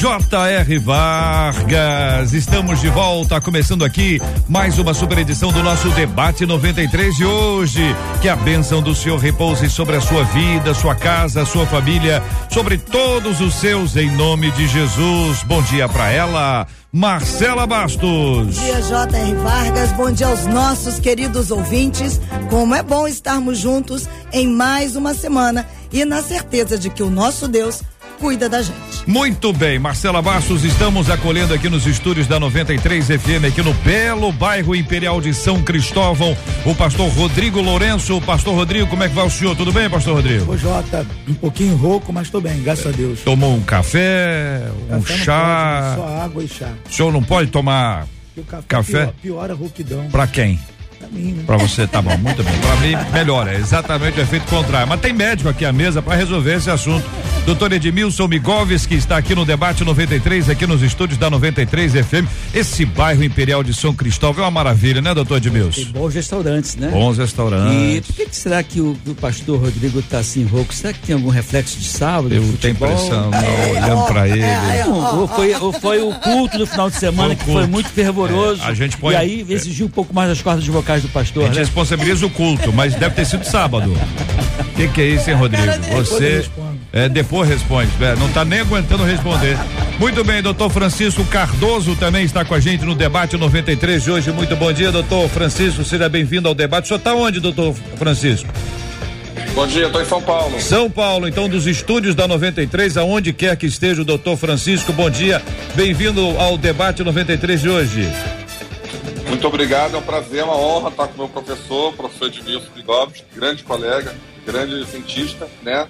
J.R. Vargas. Estamos de volta, começando aqui mais uma super edição do nosso debate 93 de hoje. Que a bênção do Senhor repouse sobre a sua vida, sua casa, sua família, sobre todos os seus, em nome de Jesus. Bom dia para ela. Marcela Bastos. Bom dia, J.R. Vargas. Bom dia aos nossos queridos ouvintes. Como é bom estarmos juntos em mais uma semana e na certeza de que o nosso Deus cuida da gente. Muito bem, Marcela Bastos, estamos acolhendo aqui nos estúdios da 93 FM, aqui no belo bairro Imperial de São Cristóvão, o pastor Rodrigo Lourenço. Pastor Rodrigo, como é que vai o senhor? Tudo bem, pastor Rodrigo? Ô, Jota, um pouquinho rouco, mas estou bem, graças a Deus. Tomou um café, um Café chá. pode, só água e chá. O senhor não pode tomar Porque o café, Café? Piora, piora a rouquidão. pra quem? Mim, né? Pra você, tá bom, muito bem. Pra mim, melhora, é exatamente o efeito contrário. Mas tem médico aqui à mesa pra resolver esse assunto. Doutor Edmilson Migoves, que está aqui no debate 93, aqui nos estúdios da 93 FM. Esse bairro Imperial de São Cristóvão é uma maravilha, né, doutor Tem Edmilson? bons restaurantes, né? Bons E restaurantes. por que, que será que o, o pastor Rodrigo tá assim rouco? Será que tem algum reflexo de sábado? Eu tenho impressão, não, olhando pra ele. Não, ou, foi, ou foi o culto do final de semana Foi que foi muito fervoroso. É, a gente põe- E aí exigiu um pouco mais das cordas vocais do A pastor, gente né? responsabiliza o culto, mas deve ter sido sábado. O que, que é isso, hein, Rodrigo? Você. É, depois responde. É, não tá nem aguentando responder. Muito bem, doutor Francisco Cardoso também está com a gente no debate 93 de hoje. Muito bom dia, doutor Francisco. Seja bem-vindo ao debate. O senhor está onde, doutor Francisco? Bom dia, estou em São Paulo. São Paulo, então, dos estúdios da 93, aonde quer que esteja o doutor Francisco. Bom dia, bem-vindo ao debate 93 de hoje. Muito obrigado, é um prazer, é uma honra estar com o meu professor, professor Edmilson Bigobes, grande colega, grande cientista, né?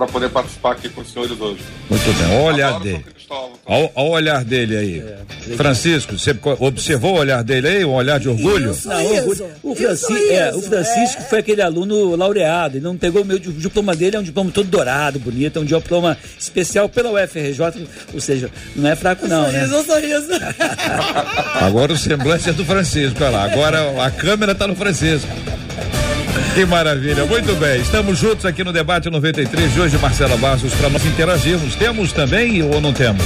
Para poder participar aqui com os senhores hoje. Muito bem, olha o olhar Adoro dele. Tá? Olha o olhar dele aí. Francisco, você observou o olhar dele aí? Um olhar de orgulho? Isso. Não, o, E o Francisco, é, o Francisco é. foi aquele aluno laureado, ele não pegou o meu o diploma dele, é um diploma todo dourado, bonito, é um diploma especial pela UFRJ, ou seja, não é fraco não, né? Sorriso, sorriso. Agora o semblante é do Francisco, olha lá. Agora a câmera tá no Francisco. Que maravilha, muito bem. Estamos juntos aqui no debate 93 de hoje, Marcela Bastos, para nós interagirmos. Temos também ou não temos?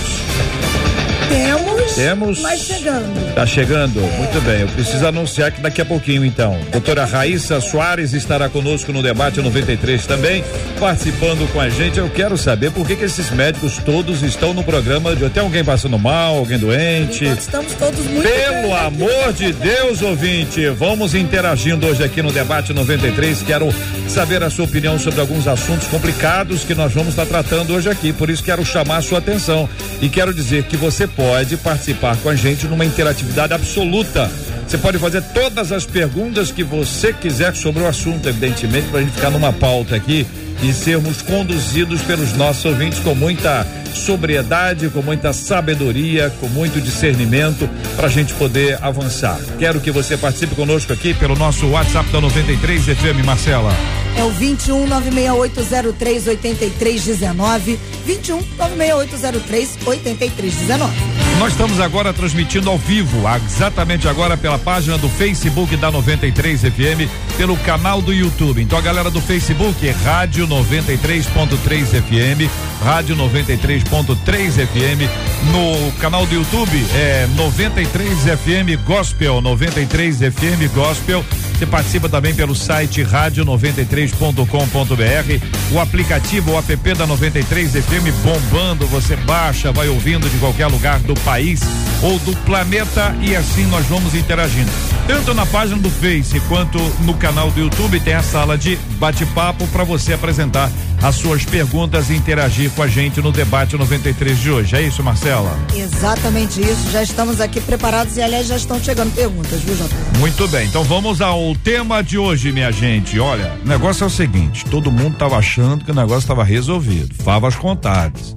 Temos. Temos. Mas chegando. Tá chegando? Muito bem. Eu preciso anunciar que daqui a pouquinho, então. Doutora Raíssa Soares estará conosco no debate 93 também, participando com a gente. Eu quero saber por que, que esses médicos todos estão no programa de. Tem alguém passando mal, alguém doente? Enquanto estamos todos muito Pelo bem. amor de Deus, ouvinte, vamos interagindo hoje aqui no debate 93. Quero saber a sua opinião sobre alguns assuntos complicados que nós vamos estar tratando hoje aqui. Por isso quero chamar a sua atenção e quero dizer que você pode participar com a gente numa interatividade absoluta. Você pode fazer todas as perguntas que você quiser sobre o assunto, evidentemente, para a gente ficar numa pauta aqui e sermos conduzidos pelos nossos ouvintes com muita sobriedade, com muita sabedoria, com muito discernimento, para a gente poder avançar. Quero que você participe conosco aqui pelo nosso WhatsApp da 93 FM, Marcela. É o 21 96803 8319. 21 96803 8319. Nós estamos agora transmitindo ao vivo, exatamente agora pela página do Facebook da 93 FM, pelo canal do YouTube. Então a galera do Facebook é Rádio 93.3 FM, Rádio 93.3 FM. No canal do YouTube é 93 FM Gospel, 93 FM Gospel. Você participa também pelo site rádio93.com.br, o aplicativo, o app da 93 FM bombando, você baixa, vai ouvindo de qualquer lugar do país ou do planeta e assim nós vamos interagindo. Tanto na página do Face quanto no canal do YouTube tem a sala de bate-papo para você apresentar as suas perguntas e interagir com a gente no debate 93 de hoje. É isso, Marcela? Exatamente isso. Já estamos aqui preparados e, aliás, já estão chegando perguntas, viu, Jota? Muito bem, então vamos ao tema de hoje, minha gente. Olha, o negócio é o seguinte: todo mundo tava achando que o negócio estava resolvido. Favas contadas.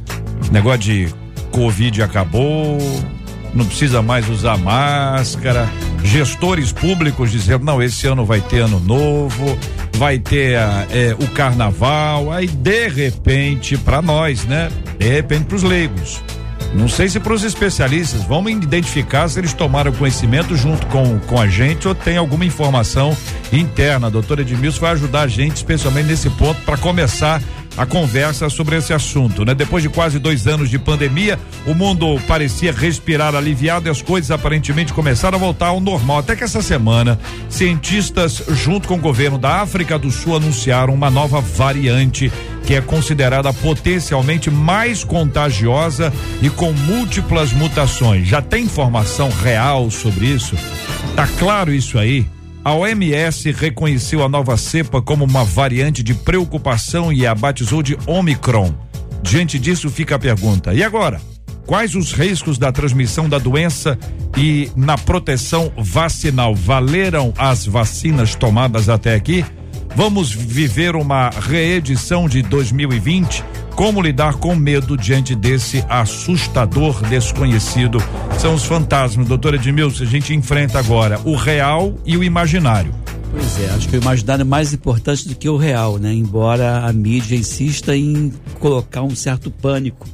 Negócio de Covid acabou, não precisa mais usar máscara. Gestores públicos dizendo, não, esse ano vai ter ano novo, vai ter é, o carnaval. Aí, de repente, para nós, né? De repente, para os leigos. Não sei se para os especialistas, vamos identificar se eles tomaram conhecimento junto com, com a gente ou tem alguma informação interna. A doutora Edmilson vai ajudar a gente, especialmente nesse ponto, para começar a conversa sobre esse assunto, né? Depois de quase dois anos de pandemia, o mundo parecia respirar aliviado e as coisas aparentemente começaram a voltar ao normal. Até que essa semana, cientistas, junto com o governo da África do Sul, anunciaram uma nova variante que é considerada potencialmente mais contagiosa e com múltiplas mutações. Já tem informação real sobre isso? Tá claro isso aí? A OMS reconheceu a nova cepa como uma variante de preocupação e a batizou de Omicron. Diante disso fica a pergunta: e agora? Quais os riscos da transmissão da doença e na proteção vacinal? Valeram as vacinas tomadas até aqui? Vamos viver uma reedição de 2020? Como lidar com medo diante desse assustador desconhecido? São os fantasmas, doutora Edmilson, a gente enfrenta agora o real e o imaginário. Pois é, acho que o imaginário é mais importante do que o real, né? Embora a mídia insista em colocar um certo pânico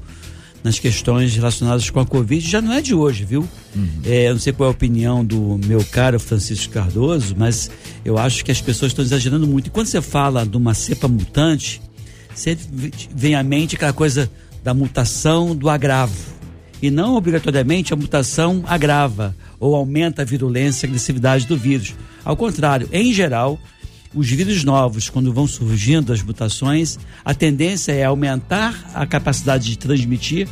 nas questões relacionadas com a Covid, já não é de hoje, viu? Uhum. É, não sei qual é a opinião do meu caro Francisco Cardoso, mas eu acho que as pessoas estão exagerando muito. E quando você fala de uma cepa mutante, sempre vem à mente aquela coisa da mutação do agravo. E não obrigatoriamente a mutação agrava ou aumenta a virulência e agressividade do vírus. Ao contrário, em geral, os vírus novos, quando vão surgindo as mutações, a tendência é aumentar a capacidade de transmitir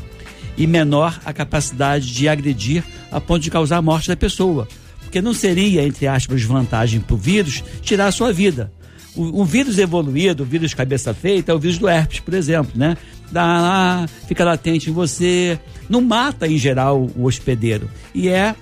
e menor a capacidade de agredir a ponto de causar a morte da pessoa. Porque não seria, entre aspas, vantagem para o vírus tirar a sua vida. O, um vírus evoluído, o vírus cabeça feita, é o vírus do herpes, por exemplo, né? Dá lá, fica latente em você, não mata em geral o hospedeiro. E é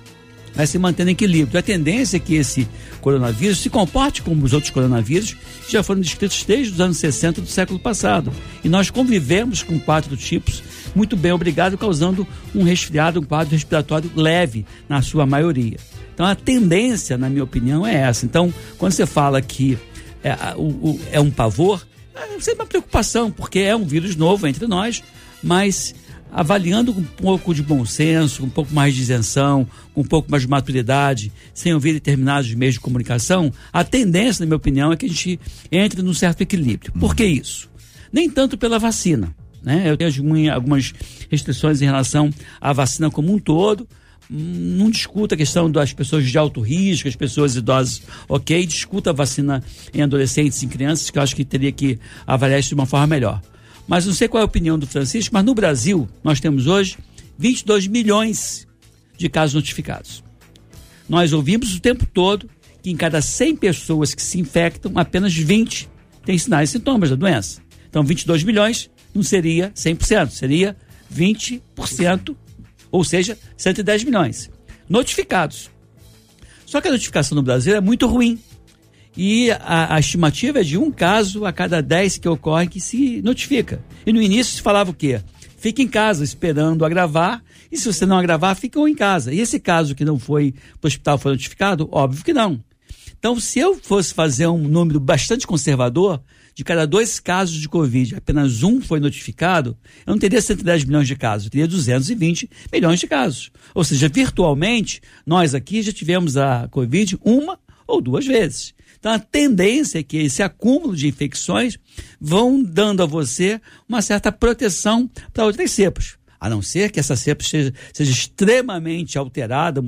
vai se mantendo em equilíbrio. A tendência é que esse coronavírus se comporte como os outros coronavírus que já foram descritos desde os anos 60 do século passado. E nós convivemos com quatro tipos muito bem, obrigado, causando um resfriado, um quadro respiratório leve na sua maioria. Então a tendência, na minha opinião, é essa. Então, quando você fala que é, o, o, é um pavor, é sempre uma preocupação, porque é um vírus novo entre nós, mas avaliando com um pouco de bom senso, com um pouco mais de isenção, com um pouco mais de maturidade, sem ouvir determinados meios de comunicação, a tendência, na minha opinião, é que a gente entre num certo equilíbrio. Por que isso? Nem tanto pela vacina. Né? Eu tenho algumas restrições em relação à vacina como um todo, não discuta a questão das pessoas de alto risco, as pessoas idosas, ok? Discuta a vacina em adolescentes em crianças, que eu acho que teria que avaliar isso de uma forma melhor. Mas não sei qual é a opinião do Francisco, mas no Brasil nós temos hoje 22 milhões de casos notificados. Nós ouvimos o tempo todo que em cada 100 pessoas que se infectam, apenas 20 têm sinais e sintomas da doença. Então, 22 milhões não seria 100%, seria 20%, ou seja, 110 milhões notificados. Só que a notificação no Brasil é muito ruim. E a, a, estimativa é de um caso a cada dez que ocorre que se notifica. E no início se falava o quê? Fique em casa esperando agravar, e se você não agravar, ficam em casa. E esse caso que não foi para o hospital foi notificado? Óbvio que não. Então, se eu fosse fazer um número bastante conservador, de cada dois casos de Covid, apenas um foi notificado, eu não teria 110 milhões de casos, eu teria 220 milhões de casos. Ou seja, virtualmente, nós aqui já tivemos a Covid uma ou duas vezes. Então a tendência é que esse acúmulo de infecções vão dando a você uma certa proteção para outras cepas. A não ser que essa cepa seja, seja, extremamente alterada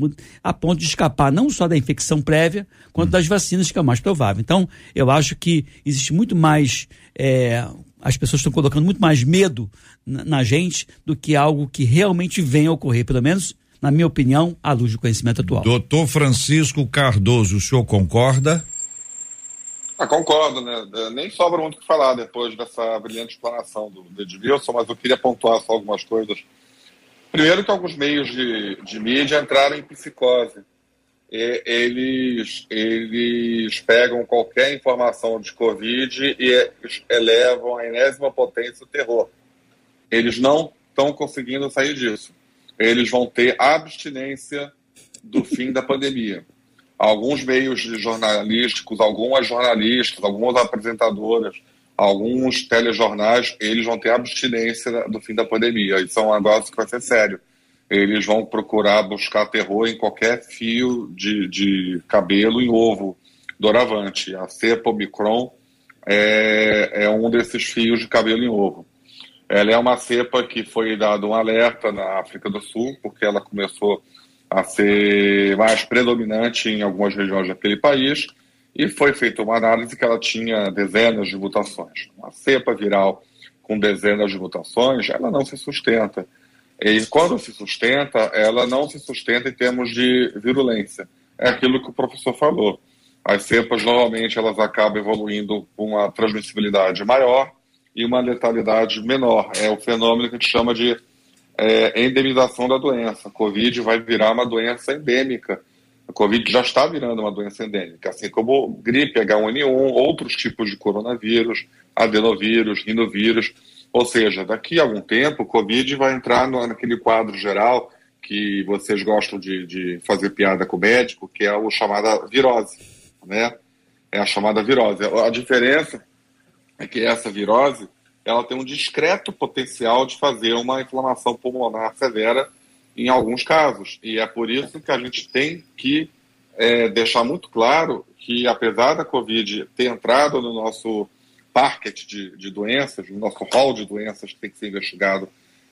a ponto de escapar não só da infecção prévia, quanto das vacinas, que é o mais provável. Então, eu acho que existe muito mais. É, as pessoas estão colocando muito mais medo na, na gente do que algo que realmente venha a ocorrer, pelo menos na minha opinião, à luz do conhecimento atual. Doutor Francisco Cardoso, o senhor concorda? Ah, concordo, né? Nem sobra muito o que falar depois dessa brilhante explanação do, do Edmilson, mas eu queria pontuar só algumas coisas. Primeiro que alguns meios de, de mídia entraram em psicose. E, eles, eles pegam qualquer informação de Covid e elevam a enésima potência o terror. Eles não estão conseguindo sair disso. Eles vão ter abstinência do fim da pandemia. Alguns meios jornalísticos, algumas jornalistas, algumas apresentadoras, alguns telejornais, eles vão ter abstinência do fim da pandemia. Isso é um negócio que vai ser sério. Eles vão procurar buscar terror em qualquer fio de, de cabelo em ovo doravante. A cepa Omicron é, é um desses fios de cabelo em ovo. Ela é uma cepa que foi dado um alerta na África do Sul, porque ela começou a ser mais predominante em algumas regiões daquele país, e foi feita uma análise que ela tinha dezenas de mutações. Uma cepa viral com dezenas de mutações, ela não se sustenta. E quando se sustenta, ela não se sustenta em termos de virulência. É aquilo que o professor falou. As cepas, normalmente, elas acabam evoluindo com uma transmissibilidade maior e uma letalidade menor. É o fenômeno que a gente chama de é, endemização da doença. A Covid vai virar uma doença endêmica. A Covid já está virando uma doença endêmica, assim como gripe H1N1, outros tipos de coronavírus, adenovírus, rinovírus. Ou seja, daqui a algum tempo, o Covid vai entrar no, naquele quadro geral que vocês gostam de, de fazer piada com o médico, que é o chamada virose, né? É a chamada virose. A diferença é que essa virose ela tem um discreto potencial de fazer uma inflamação pulmonar severa em alguns casos. E é por isso que a gente tem que é, deixar muito claro que, apesar da Covid ter entrado no nosso parquet de, de doenças, no nosso hall de doenças que tem que ser investigado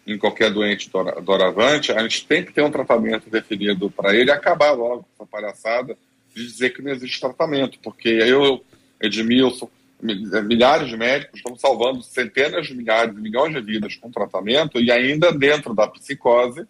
em qualquer doente doravante, a gente tem que ter um tratamento definido para ele acabar logo essa palhaçada de dizer que não existe tratamento, porque eu, Edmilson, milhares de médicos estão salvando centenas de milhares, milhões de vidas com tratamento e ainda dentro da psicose,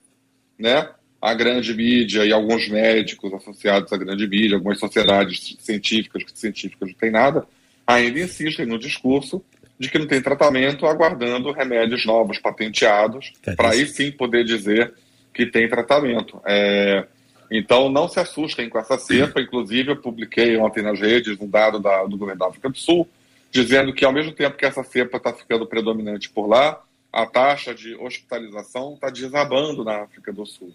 né? A grande mídia e alguns médicos associados à grande mídia, algumas sociedades científicas que científicas não tem nada, ainda insistem no discurso de que não tem tratamento, aguardando remédios novos patenteados para aí sim poder dizer que tem tratamento. É, então não se assustem com essa cepa. Inclusive, eu publiquei ontem nas redes um dado da, do governo da África do Sul, dizendo que ao mesmo tempo que essa cepa está ficando predominante por lá, a taxa de hospitalização está desabando na África do Sul.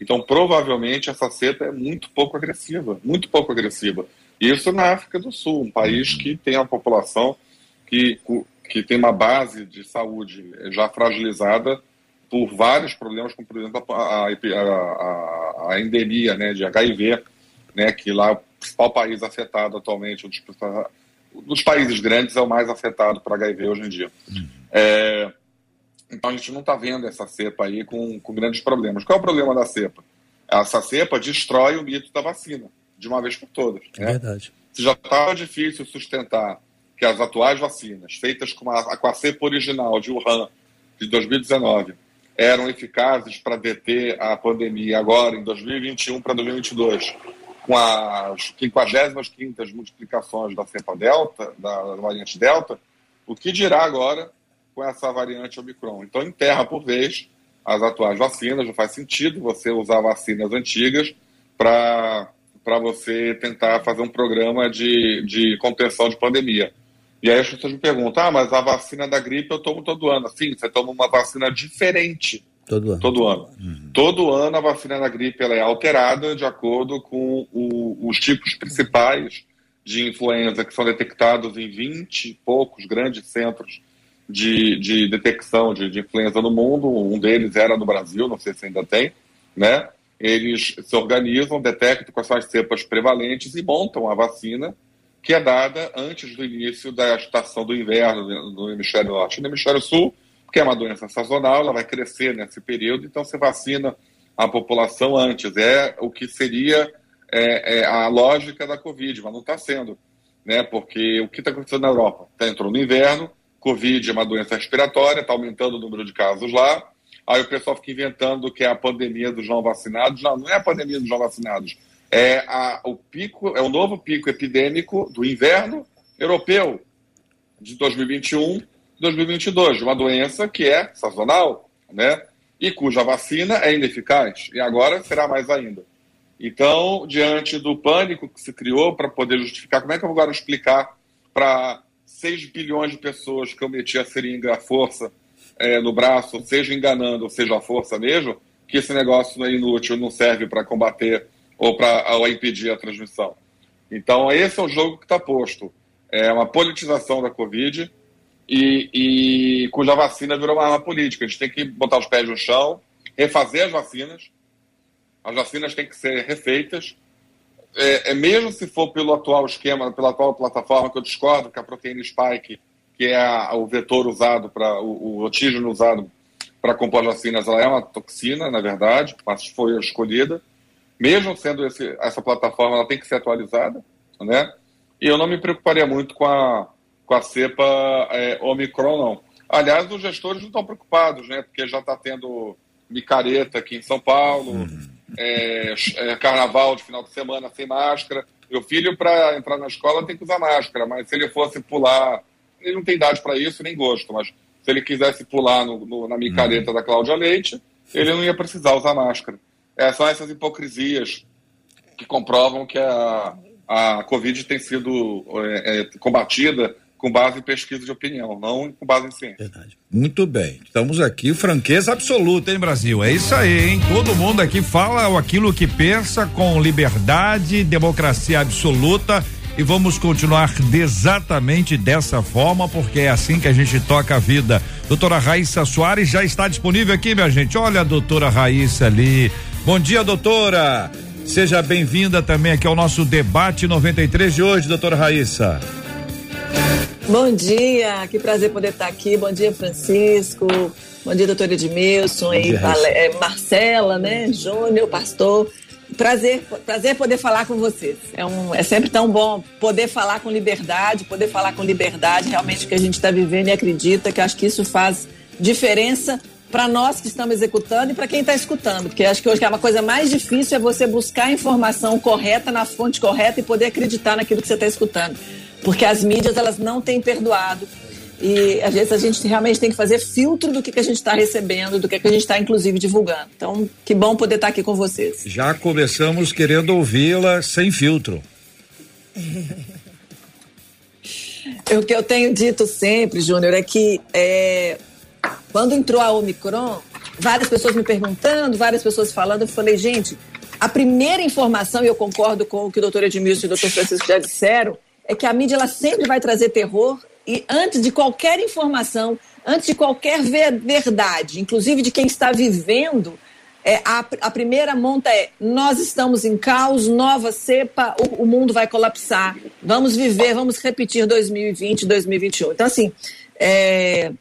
Então, provavelmente, essa cepa é muito pouco agressiva, muito pouco agressiva. Isso na África do Sul, um país que tem a população que, que tem uma base de saúde já fragilizada por vários problemas, como, por exemplo, a, a, a, a endemia né, de HIV, né, que lá é o principal país afetado atualmente, um dos dos países grandes é o mais afetado por HIV hoje em dia. Uhum. É, então a gente não está vendo essa cepa aí com, com grandes problemas. Qual é o problema da cepa? Essa cepa destrói o mito da vacina, de uma vez por todas. É né? verdade. Se já estava difícil sustentar que as atuais vacinas, feitas com a, com a cepa original de Wuhan, de 2019, eram eficazes para deter a pandemia agora, em 2021 para 2022, com as 55 multiplicações da cepa delta, da variante delta, o que dirá agora com essa variante Omicron? Então, enterra por vez as atuais vacinas, não faz sentido você usar vacinas antigas para você tentar fazer um programa de, de contenção de pandemia. E aí as pessoas me perguntam, ah, mas a vacina da gripe eu tomo todo ano. Sim, você toma uma vacina diferente Todo ano. Todo ano. Uhum. Todo ano a vacina da gripe ela é alterada de acordo com o, os tipos principais de influenza que são detectados em 20 e poucos grandes centros de, de detecção de, de, influenza no mundo. Um deles era no Brasil, não sei se ainda tem, né? Eles se organizam, detectam quais são as cepas prevalentes e montam a vacina que é dada antes do início da estação do inverno no hemisfério norte. No hemisfério sul, porque é uma doença sazonal, ela vai crescer nesse período, então você vacina a população antes. É o que seria é, é a lógica da Covid, mas não está sendo. Né? Porque o que está acontecendo na Europa? Tá, entrou no inverno, Covid é uma doença respiratória, está aumentando o número de casos lá. Aí o pessoal fica inventando que é a pandemia dos não vacinados. Não, não é a pandemia dos não vacinados. É a, o pico, é o novo pico epidêmico do inverno europeu de 2021 2022, uma doença que é sazonal, né? E cuja vacina é ineficaz, e agora será mais ainda. Então, diante do pânico que se criou para poder justificar, como é que eu vou agora explicar para 6 bilhões de pessoas que eu meti a seringa à força é, no braço, seja enganando, seja a força mesmo, que esse negócio não é inútil, não serve para combater ou para impedir a transmissão. Então, esse é o jogo que está posto. É uma politização da Covid e, e cuja vacina virou uma arma política. A gente tem que botar os pés no chão, refazer as vacinas. As vacinas têm que ser refeitas. É, é, mesmo se for pelo atual esquema, pela atual plataforma, que eu discordo que a proteína spike, que é a, o vetor usado para o, o antígeno usado para compor as vacinas, ela é uma toxina, na verdade, mas foi escolhida. Mesmo sendo esse, essa plataforma, ela tem que ser atualizada, né? E eu não me preocuparia muito com a, com a cepa é, Omicron, não. Aliás, os gestores não estão preocupados, né? Porque já está tendo micareta aqui em São Paulo, uhum. é, é, carnaval de final de semana sem máscara. Meu filho, para entrar na escola, tem que usar máscara, mas se ele fosse pular, ele não tem idade para isso, nem gosto, mas se ele quisesse pular no, no, na micareta uhum. da Cláudia Leite, ele não ia precisar usar máscara. É, são essas hipocrisias que comprovam que a, a Covid tem sido é, é, combatida com base em pesquisa de opinião, não com base em ciência. Verdade. Muito bem. Estamos aqui, franqueza absoluta, hein, Brasil? É isso aí, hein? Todo mundo aqui fala aquilo que pensa com liberdade, democracia absoluta e vamos continuar exatamente dessa forma, porque é assim que a gente toca a vida. Doutora Raíssa Soares já está disponível aqui, minha gente. Olha a doutora Raíssa ali. Bom dia, doutora. Seja bem-vinda também aqui ao nosso debate 93 de hoje, doutora Raíssa. Bom dia, que prazer poder estar aqui. Bom dia, Francisco. Bom dia, doutora Edmilson e é, Marcela, né? Júnior, pastor. Prazer, prazer poder falar com vocês. É, um, é sempre tão bom poder falar com liberdade, poder falar com liberdade realmente o que a gente está vivendo e acredita que acho que isso faz diferença para nós que estamos executando e para quem está escutando, porque acho que hoje é uma coisa mais difícil é você buscar a informação correta na fonte correta e poder acreditar naquilo que você está escutando, porque as mídias elas não têm perdoado e às vezes a gente realmente tem que fazer filtro do que, que a gente está recebendo, do que, que a gente está, inclusive, divulgando. Então, que bom poder estar tá aqui com vocês. Já começamos querendo ouvi-la sem filtro. o que eu tenho dito sempre, Júnior, é que é, quando entrou a Omicron, várias pessoas me perguntando, várias pessoas falando, eu falei, gente, a primeira informação, e eu concordo com o que o doutor Edmilson e o doutor Francisco já disseram, é que a mídia ela sempre vai trazer terror e antes de qualquer informação, antes de qualquer verdade, inclusive de quem está vivendo, é, a, a, primeira monta é: nós estamos em caos, nova cepa, o, o, mundo vai colapsar, vamos viver, vamos repetir 2020, 2021. Então, assim, é,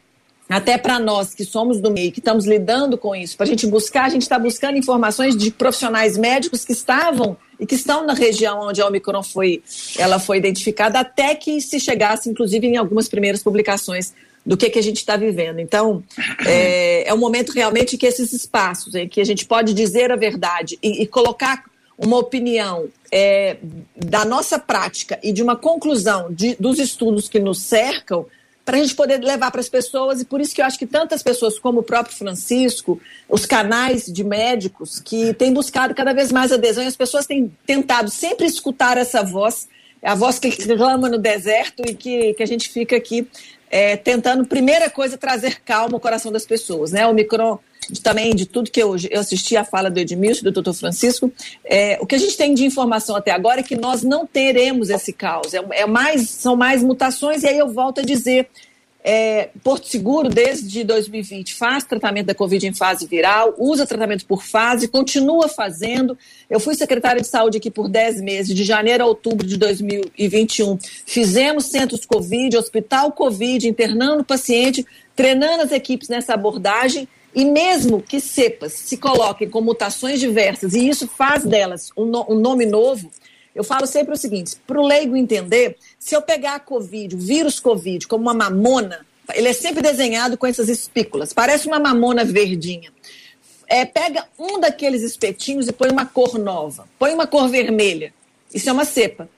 até para nós que somos do meio, que estamos lidando com isso, para a gente buscar, a gente está buscando informações de profissionais médicos que estavam e que estão na região onde a Omicron foi, ela foi identificada, até que se chegasse, inclusive, em algumas primeiras publicações do que, que a gente está vivendo. Então, é, é um momento realmente que esses espaços em que a gente pode dizer a verdade e, e colocar uma opinião é, da nossa prática e de uma conclusão de, dos estudos que nos cercam, para a gente poder levar para as pessoas, e por isso que eu acho que tantas pessoas, como o próprio Francisco, os canais de médicos, que têm buscado cada vez mais adesão, e as pessoas têm tentado sempre escutar essa voz, a voz que clama no deserto e que, que a gente fica aqui é, tentando, primeira coisa, trazer calma ao coração das pessoas. Né? O Micron também de tudo que eu, eu assisti a fala do Edmilson, do doutor Francisco, é, o que a gente tem de informação até agora é que nós não teremos esse caos. É, é mais, são mais mutações, e aí eu volto a dizer. É, Porto Seguro, desde 2020, faz tratamento da Covid em fase viral, usa tratamento por fase, continua fazendo. Eu fui secretária de saúde aqui por 10 meses, de janeiro a outubro de 2021. Fizemos centros Covid, hospital Covid, internando paciente, treinando as equipes nessa abordagem e mesmo que cepas se coloquem com mutações diversas, e isso faz delas um, no, um nome novo, eu falo sempre o seguinte: para o leigo entender, se eu pegar a Covid, o vírus Covid, como uma mamona, ele é sempre desenhado com essas espículas, parece uma mamona verdinha. É, pega um daqueles espetinhos e põe uma cor nova, põe uma cor vermelha. Isso é uma cepa.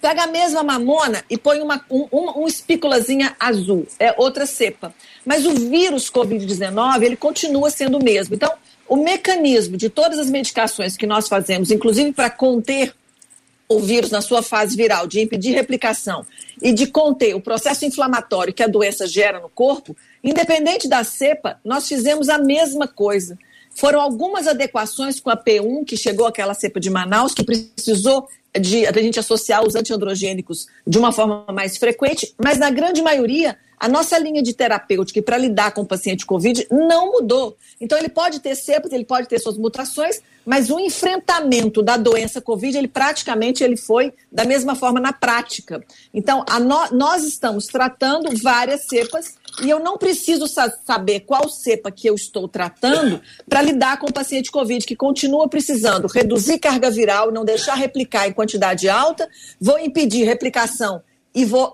Pega a mesma mamona e põe uma, um, uma, uma espículazinha azul, é outra cepa. Mas o vírus Covid-19, ele continua sendo o mesmo. Então, o mecanismo de todas as medicações que nós fazemos, inclusive para conter o vírus na sua fase viral, de impedir replicação e de conter o processo inflamatório que a doença gera no corpo, Independente da cepa, nós fizemos a mesma coisa. Foram algumas adequações com a P1, que chegou aquela cepa de Manaus, que precisou de, a gente associar os antiandrogênicos de uma forma mais frequente, mas na grande maioria a nossa linha de terapêutica para lidar com o paciente COVID não mudou. Então, ele pode ter cepas, ele pode ter suas mutações, mas o enfrentamento da doença COVID, ele praticamente ele foi da mesma forma na prática. Então, no, nós estamos tratando várias cepas e eu não preciso sa saber qual cepa que eu estou tratando para lidar com o paciente COVID, que continua precisando reduzir carga viral, não deixar replicar em quantidade alta, vou impedir replicação e vou,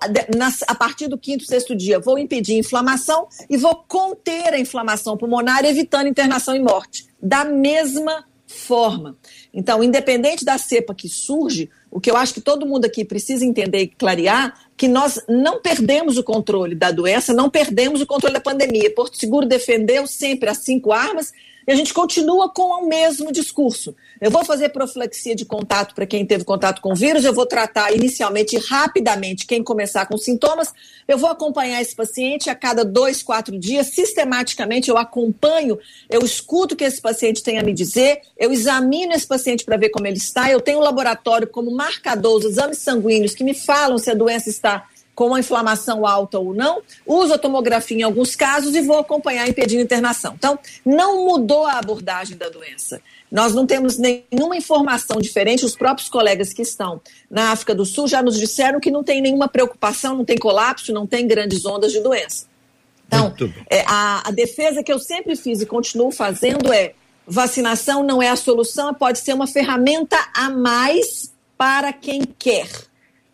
a partir do quinto, sexto dia, vou impedir inflamação e vou conter a inflamação pulmonar, evitando internação e morte. Da mesma forma. Então, independente da cepa que surge, o que eu acho que todo mundo aqui precisa entender e clarear, que nós não perdemos o controle da doença, não perdemos o controle da pandemia. Porto Seguro defendeu sempre as cinco armas e a gente continua com o mesmo discurso. Eu vou fazer profilaxia de contato para quem teve contato com o vírus, eu vou tratar inicialmente rapidamente quem começar com sintomas, eu vou acompanhar esse paciente a cada dois, quatro dias, sistematicamente eu acompanho, eu escuto o que esse paciente tem a me dizer, eu examino esse paciente para ver como ele está, eu tenho um laboratório como marcador, os exames sanguíneos que me falam se a doença está com uma inflamação alta ou não, uso a tomografia em alguns casos e vou acompanhar impedindo internação. Então, não mudou a abordagem da doença. Nós não temos nenhuma informação diferente. Os próprios colegas que estão na África do Sul já nos disseram que não tem nenhuma preocupação, não tem colapso, não tem grandes ondas de doença. Então, é, a, a defesa que eu sempre fiz e continuo fazendo é: vacinação não é a solução, pode ser uma ferramenta a mais para quem quer.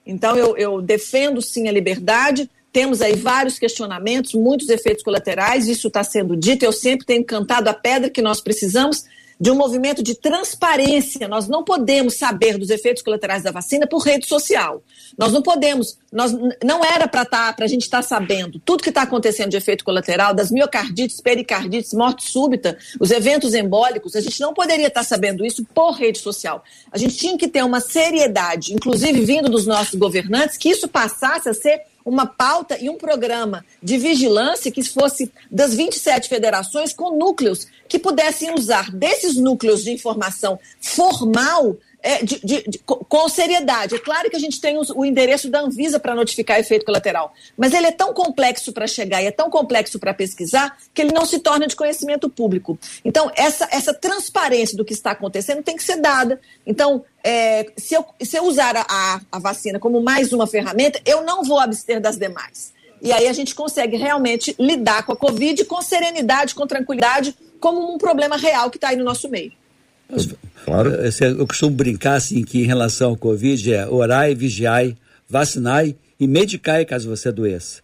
Então, eu, eu defendo sim a liberdade. Temos aí vários questionamentos, muitos efeitos colaterais, isso está sendo dito. Eu sempre tenho cantado a pedra que nós precisamos de um movimento de transparência. Nós não podemos saber dos efeitos colaterais da vacina por rede social. Nós não podemos, nós não era para tá, a gente estar tá sabendo tudo que está acontecendo de efeito colateral, das miocardites, pericardites, morte súbita, os eventos embólicos, a gente não poderia estar tá sabendo isso por rede social. A gente tinha que ter uma seriedade, inclusive vindo dos nossos governantes, que isso passasse a ser uma pauta e um programa de vigilância que fosse das 27 federações com núcleos que pudessem usar desses núcleos de informação formal é, de, de, de, com seriedade. É claro que a gente tem o, o endereço da Anvisa para notificar efeito colateral, mas ele é tão complexo para chegar e é tão complexo para pesquisar que ele não se torna de conhecimento público. Então, essa, essa transparência do que está acontecendo tem que ser dada. Então, é, se, eu, se eu usar a, a vacina como mais uma ferramenta, eu não vou abster das demais. E aí a gente consegue realmente lidar com a Covid com serenidade, com tranquilidade, como um problema real que está aí no nosso meio. Claro. Eu costumo brincar assim que em relação ao Covid é orai, vigiai, vacinai e medicai caso você adoeça.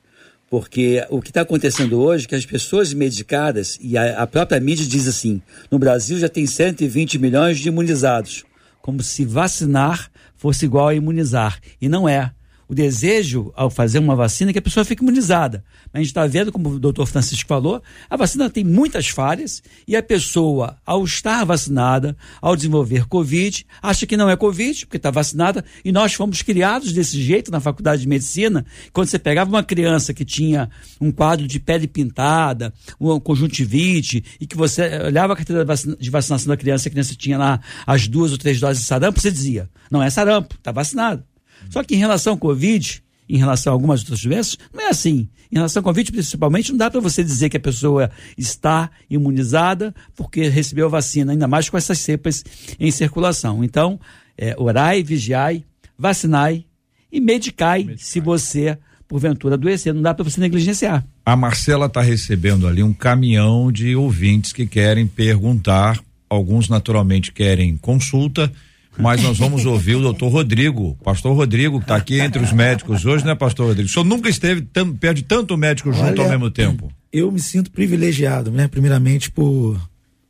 Porque o que está acontecendo hoje é que as pessoas medicadas, e a, a, própria mídia diz assim, no Brasil já tem 120 milhões de imunizados. Como se vacinar fosse igual a imunizar. E não é o desejo ao fazer uma vacina é que a pessoa fique imunizada. A gente está vendo, como o doutor Francisco falou, a vacina tem muitas falhas e a pessoa, ao estar vacinada, ao desenvolver Covid, acha que não é Covid, porque está vacinada, e nós fomos criados desse jeito na faculdade de medicina. Quando você pegava uma criança que tinha um quadro de pele pintada, uma conjuntivite, e que você olhava a carteira de vacinação da criança, a criança tinha lá as duas ou três doses de sarampo, você dizia: não é sarampo, está vacinado. Só que em relação ao Covid, em relação a algumas outras doenças, não é assim. Em relação ao Covid, principalmente, não dá para você dizer que a pessoa está imunizada porque recebeu a vacina, ainda mais com essas cepas em circulação. Então, é, orai, vigiai, vacinai e medicai, medicai. se você, porventura, adoecer. Não dá para você negligenciar. A Marcela está recebendo ali um caminhão de ouvintes que querem perguntar. Alguns, naturalmente, querem consulta mas nós vamos ouvir o doutor Rodrigo, pastor Rodrigo, que está aqui entre os médicos hoje, né, pastor Rodrigo? O senhor nunca esteve tão, perto de tanto médico junto Olha, ao mesmo tempo? Eu me sinto privilegiado, né? Primeiramente por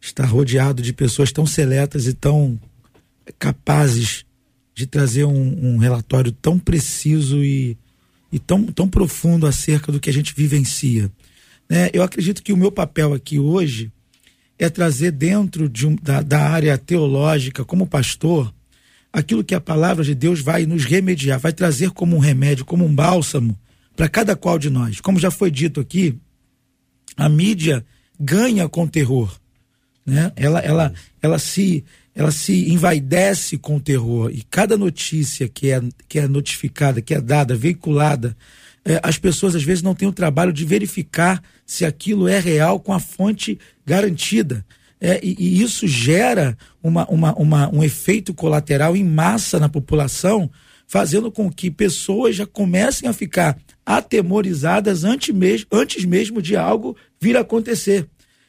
estar rodeado de pessoas tão seletas e tão capazes de trazer um, um relatório tão preciso e, e tão, tão profundo acerca do que a gente vivencia. Né? Eu acredito que o meu papel aqui hoje é trazer dentro de um, da, da área teológica, como pastor, aquilo que a palavra de Deus vai nos remediar, vai trazer como um remédio, como um bálsamo para cada qual de nós. Como já foi dito aqui, a mídia ganha com terror, né? Ela, ela, ela se ela se envaidece com terror e cada notícia que é, que é notificada, que é dada, veiculada, é, as pessoas às vezes não têm o trabalho de verificar se aquilo é real com a fonte garantida. É, e, e, isso gera uma, uma, uma, um efeito colateral em massa na população, fazendo com que pessoas já comecem a ficar atemorizadas antes mesmo, antes mesmo de algo vir a acontecer.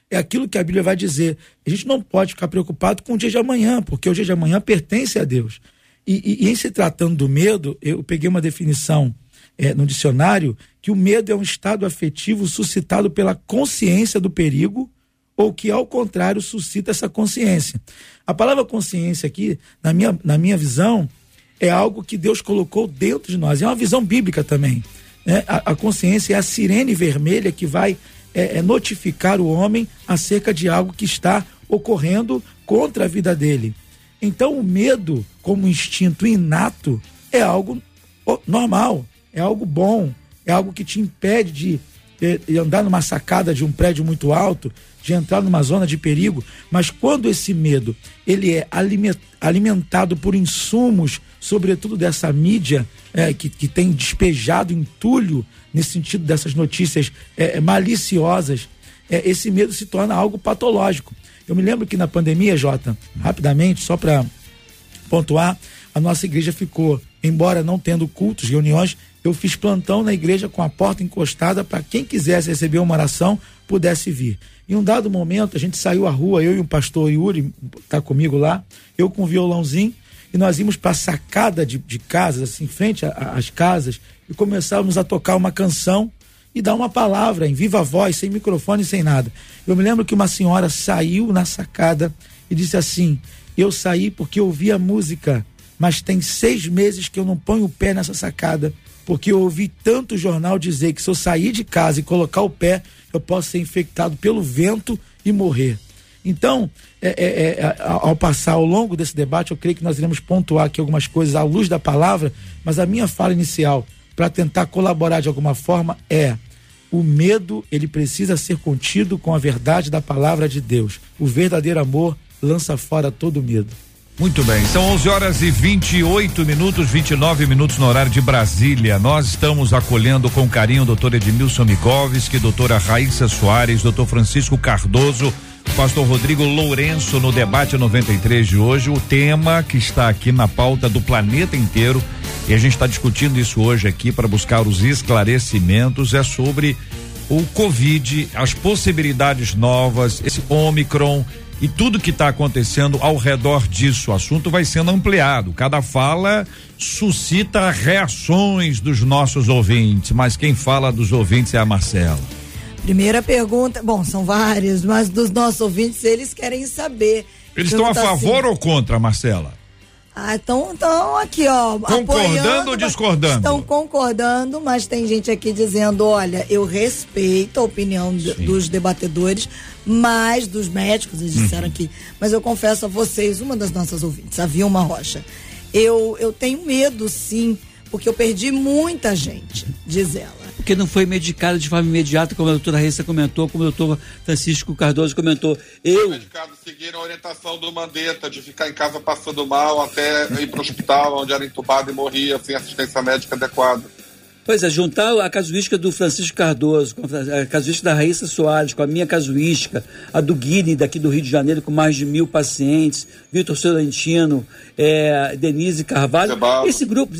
É aquilo que a Bíblia vai dizer. A gente não pode ficar preocupado com o dia de amanhã, porque o dia de amanhã pertence a Deus. E, e, e em se tratando do medo, eu peguei uma definição é, no dicionário que o medo é um estado afetivo suscitado pela consciência do perigo ou que, ao contrário, suscita essa consciência. A palavra consciência aqui, na minha, na minha visão, é algo que Deus colocou dentro de nós. É uma visão bíblica também. Né? A, a consciência é a sirene vermelha que vai é, é notificar o homem acerca de algo que está ocorrendo contra a vida dele. Então, o medo, como instinto inato, é algo normal, é algo bom, algo que te impede de, de andar numa sacada de um prédio muito alto, de entrar numa zona de perigo, mas quando esse medo ele é alimentado por insumos, sobretudo dessa mídia é, que, que tem despejado entulho nesse sentido dessas notícias é, maliciosas, é, esse medo se torna algo patológico. Eu me lembro que na pandemia, Jota, rapidamente, só para pontuar, a nossa igreja ficou, embora não tendo cultos, reuniões, eu fiz plantão na igreja com a porta encostada para quem quisesse receber uma oração pudesse vir. Em um dado momento, a gente saiu à rua, eu e o pastor Yuri, tá comigo lá, eu com o violãozinho, e nós íamos para a sacada de, de casas, assim, frente às casas, e começávamos a tocar uma canção e dar uma palavra em viva voz, sem microfone, sem nada. Eu me lembro que uma senhora saiu na sacada e disse assim: Eu saí porque ouvi a música, mas tem seis meses que eu não ponho o pé nessa sacada, porque eu ouvi tanto jornal dizer que se eu sair de casa e colocar o pé, eu posso ser infectado pelo vento e morrer. Então, é, é, é, ao passar ao longo desse debate, eu creio que nós iremos pontuar aqui algumas coisas à luz da palavra, mas a minha fala inicial, para tentar colaborar de alguma forma, é o medo ele precisa ser contido com a verdade da palavra de Deus. O verdadeiro amor lança fora todo medo. Muito bem, são 11 horas e 28 minutos, 29 minutos no horário de Brasília. Nós estamos acolhendo com carinho o doutor Edmilson Migovski, doutora Raíssa Soares, doutor Francisco Cardoso, pastor Rodrigo Lourenço no debate 93 de hoje. O tema que está aqui na pauta do planeta inteiro, e a gente está discutindo isso hoje aqui para buscar os esclarecimentos, é sobre o Covid, as possibilidades novas, esse Omicron e tudo que está acontecendo ao redor disso. O assunto vai sendo ampliado. Cada fala suscita reações dos nossos ouvintes, mas quem fala dos ouvintes é a Marcela. Primeira pergunta, bom, são várias, mas dos nossos ouvintes, eles querem saber. Eles estão a favor assim, ou contra, Marcela? Ah, então, então aqui, ó. Concordando ou discordando? Estão concordando, mas tem gente aqui dizendo: olha, eu respeito a opinião dos debatedores, mas dos médicos, eles disseram uhum. aqui. Mas eu confesso a vocês, uma das nossas ouvintes, a Vilma Rocha, eu, eu tenho medo, sim, porque eu perdi muita gente, diz ela porque não foi medicado de forma imediata, como a doutora Raíssa comentou, como o doutor Francisco Cardoso comentou. Eu. Os medicados seguiram a orientação do Mandetta de ficar em casa passando mal até ir para o hospital, onde era entubado e morria sem assistência médica adequada. Pois é, juntar a casuística do Francisco Cardoso, a casuística da Raíssa Soares, com a minha casuística, a do Guine, daqui do Rio de Janeiro, com mais de mil pacientes, Vitor Sorrentino, é, Denise Carvalho. Esse grupo,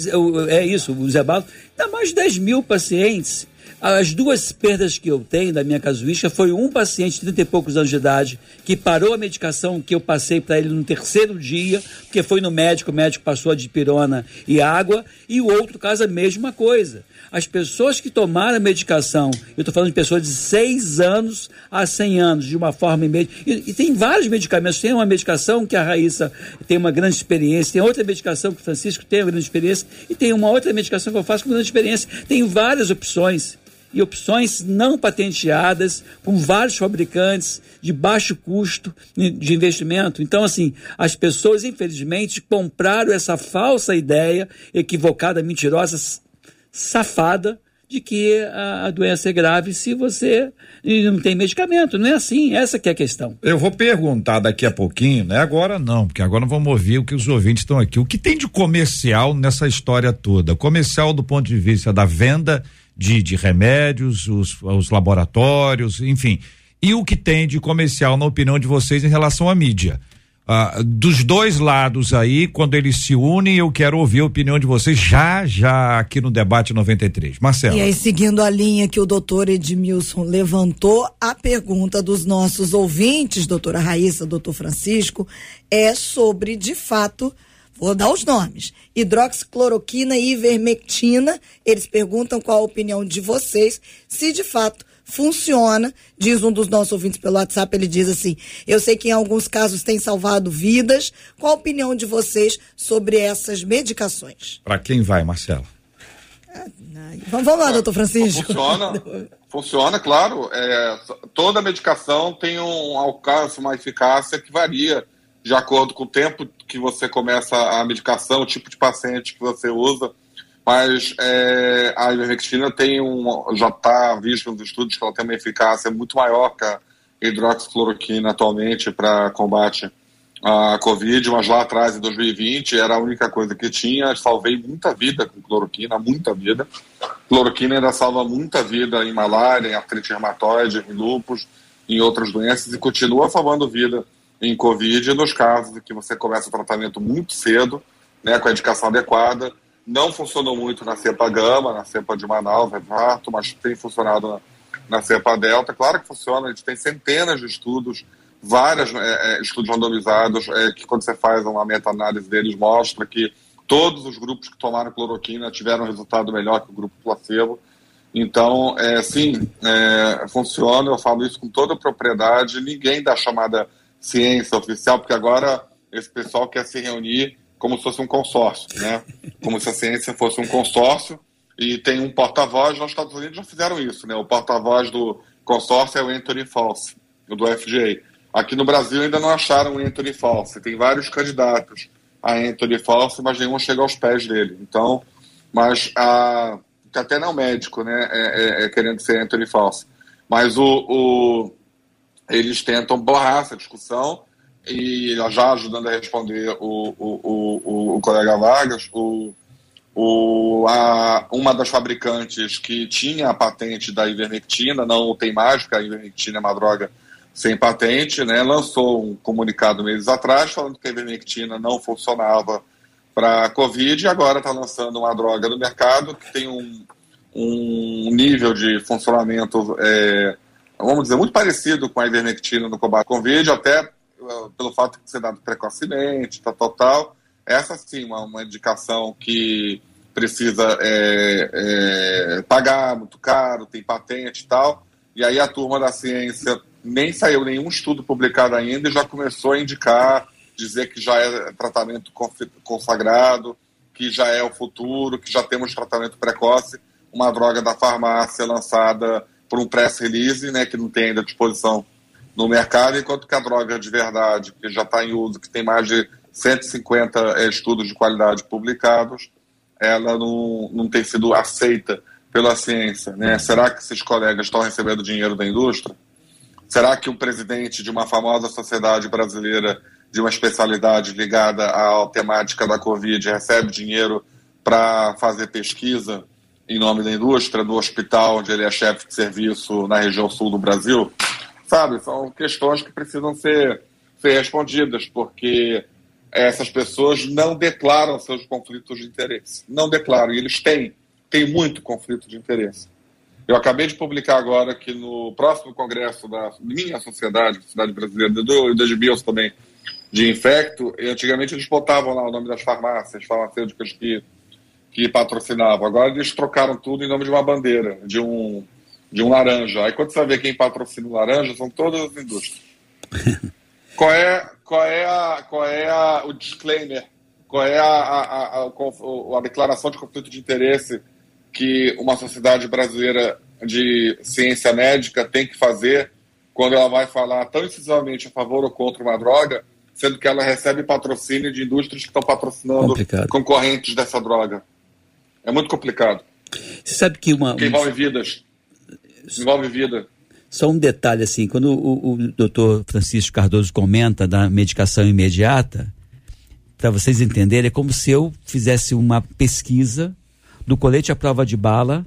é isso, o Zé Balo, dá mais de 10 mil pacientes. As duas perdas que eu tenho da minha casuística foi um paciente de 30 e poucos anos de idade que parou a medicação que eu passei para ele no terceiro dia, porque foi no médico, o médico passou a dipirona e água, e o outro caso a mesma coisa. As pessoas que tomaram a medicação, eu estou falando de pessoas de 6 anos a 100 anos, de uma forma imediata. E, e, tem vários medicamentos. Tem uma medicação que a Raíssa tem uma grande experiência, tem outra medicação que o Francisco tem uma grande experiência, e tem uma outra medicação que eu faço com grande experiência. Tem várias opções e opções não patenteadas, com vários fabricantes, de baixo custo de investimento. Então, assim, as pessoas, infelizmente, compraram essa falsa ideia, equivocada, mentirosa, safada, de que a, doença é grave se você não tem medicamento. Não é assim, essa que é a questão. Eu vou perguntar daqui a pouquinho, né? Agora não, porque agora vamos ouvir o que os ouvintes estão aqui. O que tem de comercial nessa história toda? Comercial do ponto de vista da venda de, de remédios, os, os laboratórios, enfim. E o que tem de comercial, na opinião de vocês, em relação à mídia? Uh, dos dois lados aí, quando eles se unem, eu quero ouvir a opinião de vocês já, já aqui no debate 93. Marcelo. E aí, seguindo a linha que o doutor Edmilson levantou, a pergunta dos nossos ouvintes, doutora Raíssa, doutor Francisco, é sobre, de fato, vou dar os nomes: hidroxicloroquina e ivermectina. Eles perguntam qual a opinião de vocês, se de fato funciona. Diz um dos nossos ouvintes pelo WhatsApp, ele diz assim: Eu sei que em alguns casos tem salvado vidas. Qual a opinião de vocês sobre essas medicações? Para quem vai, Marcelo? Ah, vamos lá, doutor Francisco. Funciona, funciona, claro. É, toda medicação tem um alcance, uma eficácia que varia de acordo com o tempo que você começa a medicação, o tipo de paciente que você usa. Mas é, a ivermectina tem um, já está visto nos estudos que ela tem uma eficácia muito maior que a hidroxicloroquina atualmente para combate à Covid, mas lá atrás, em 2020, era a única coisa que tinha. Salvei muita vida com cloroquina, muita vida. Cloroquina ainda salva muita vida em malária, em artrite reumatoide, em lúpus, em outras doenças, e continua salvando vida em Covid nos casos em que você começa o tratamento muito cedo, né, com a indicação adequada, não funcionou muito na cepa gama, na cepa de Manaus, Revato, mas tem funcionado na, na cepa delta. Claro que funciona, a gente tem centenas de estudos, vários é, é, estudos randomizados, é, que quando você faz uma meta-análise deles, mostra que todos os grupos que tomaram cloroquina tiveram resultado melhor que o grupo placebo. Então, é, sim, é, funciona, eu falo isso com toda propriedade, ninguém da chamada ciência oficial, porque agora esse pessoal quer se reunir como se fosse um consórcio, né? Como se a ciência fosse um consórcio e tem um porta-voz. Nos Estados Unidos já fizeram isso, né? O porta-voz do consórcio é o Anthony Fauci, do FDA. Aqui no Brasil ainda não acharam o Anthony Fauci. Tem vários candidatos a Anthony Fauci, mas nenhum chega aos pés dele. Então, mas a até não é médico, né? É, é, é querendo ser Anthony Fauci. Mas o, o, eles tentam borrar essa discussão e já ajudando a responder o, o, o, o colega Vargas, o, o, a, uma das fabricantes que tinha a patente da ivermectina, não tem mais, porque a ivermectina é uma droga sem patente, né, lançou um comunicado meses atrás falando que a ivermectina não funcionava para a Covid e agora está lançando uma droga no mercado que tem um, um nível de funcionamento, é, vamos dizer, muito parecido com a ivermectina no combate à Covid, até pelo fato de ser dado precocemente, tal, tal, tal. Essa sim, uma, uma indicação que precisa é, é, pagar muito caro, tem patente e tal. E aí a turma da ciência nem saiu nenhum estudo publicado ainda e já começou a indicar, dizer que já é tratamento consagrado, que já é o futuro, que já temos tratamento precoce, uma droga da farmácia lançada por um press release, né, que não tem ainda disposição no mercado, enquanto que a droga de verdade, que já está em uso, que tem mais de 150 é, estudos de qualidade publicados, ela não, não tem sido aceita pela ciência. Né? Será que esses colegas estão recebendo dinheiro da indústria? Será que o presidente de uma famosa sociedade brasileira de uma especialidade ligada à temática da Covid recebe dinheiro para fazer pesquisa em nome da indústria, do hospital onde ele é chefe de serviço na região sul do Brasil? Sabe, são questões que precisam ser, ser respondidas, porque essas pessoas não declaram seus conflitos de interesse. Não declaram, e eles têm, têm muito conflito de interesse. Eu acabei de publicar agora que no próximo congresso da minha sociedade, Sociedade Brasileira, do, do Edmilson também, de infecto, e antigamente eles botavam lá o nome das farmácias, farmacêuticas que, que patrocinavam. Agora eles trocaram tudo em nome de uma bandeira, de um de um laranja. Aí quando você ver quem patrocina o laranja, são todas as indústrias. qual é, qual é, a, qual é a, o disclaimer? Qual é a, a, a, a declaração de conflito de interesse que uma sociedade brasileira de ciência médica tem que fazer quando ela vai falar tão incisivamente a favor ou contra uma droga, sendo que ela recebe patrocínio de indústrias que estão patrocinando complicado. concorrentes dessa droga? É muito complicado. Você sabe que uma. Que envolve vidas. Envolve vida. Só um detalhe assim, quando o, o doutor Francisco Cardoso comenta da medicação imediata, para vocês entenderem, é como se eu fizesse uma pesquisa do colete à prova de bala,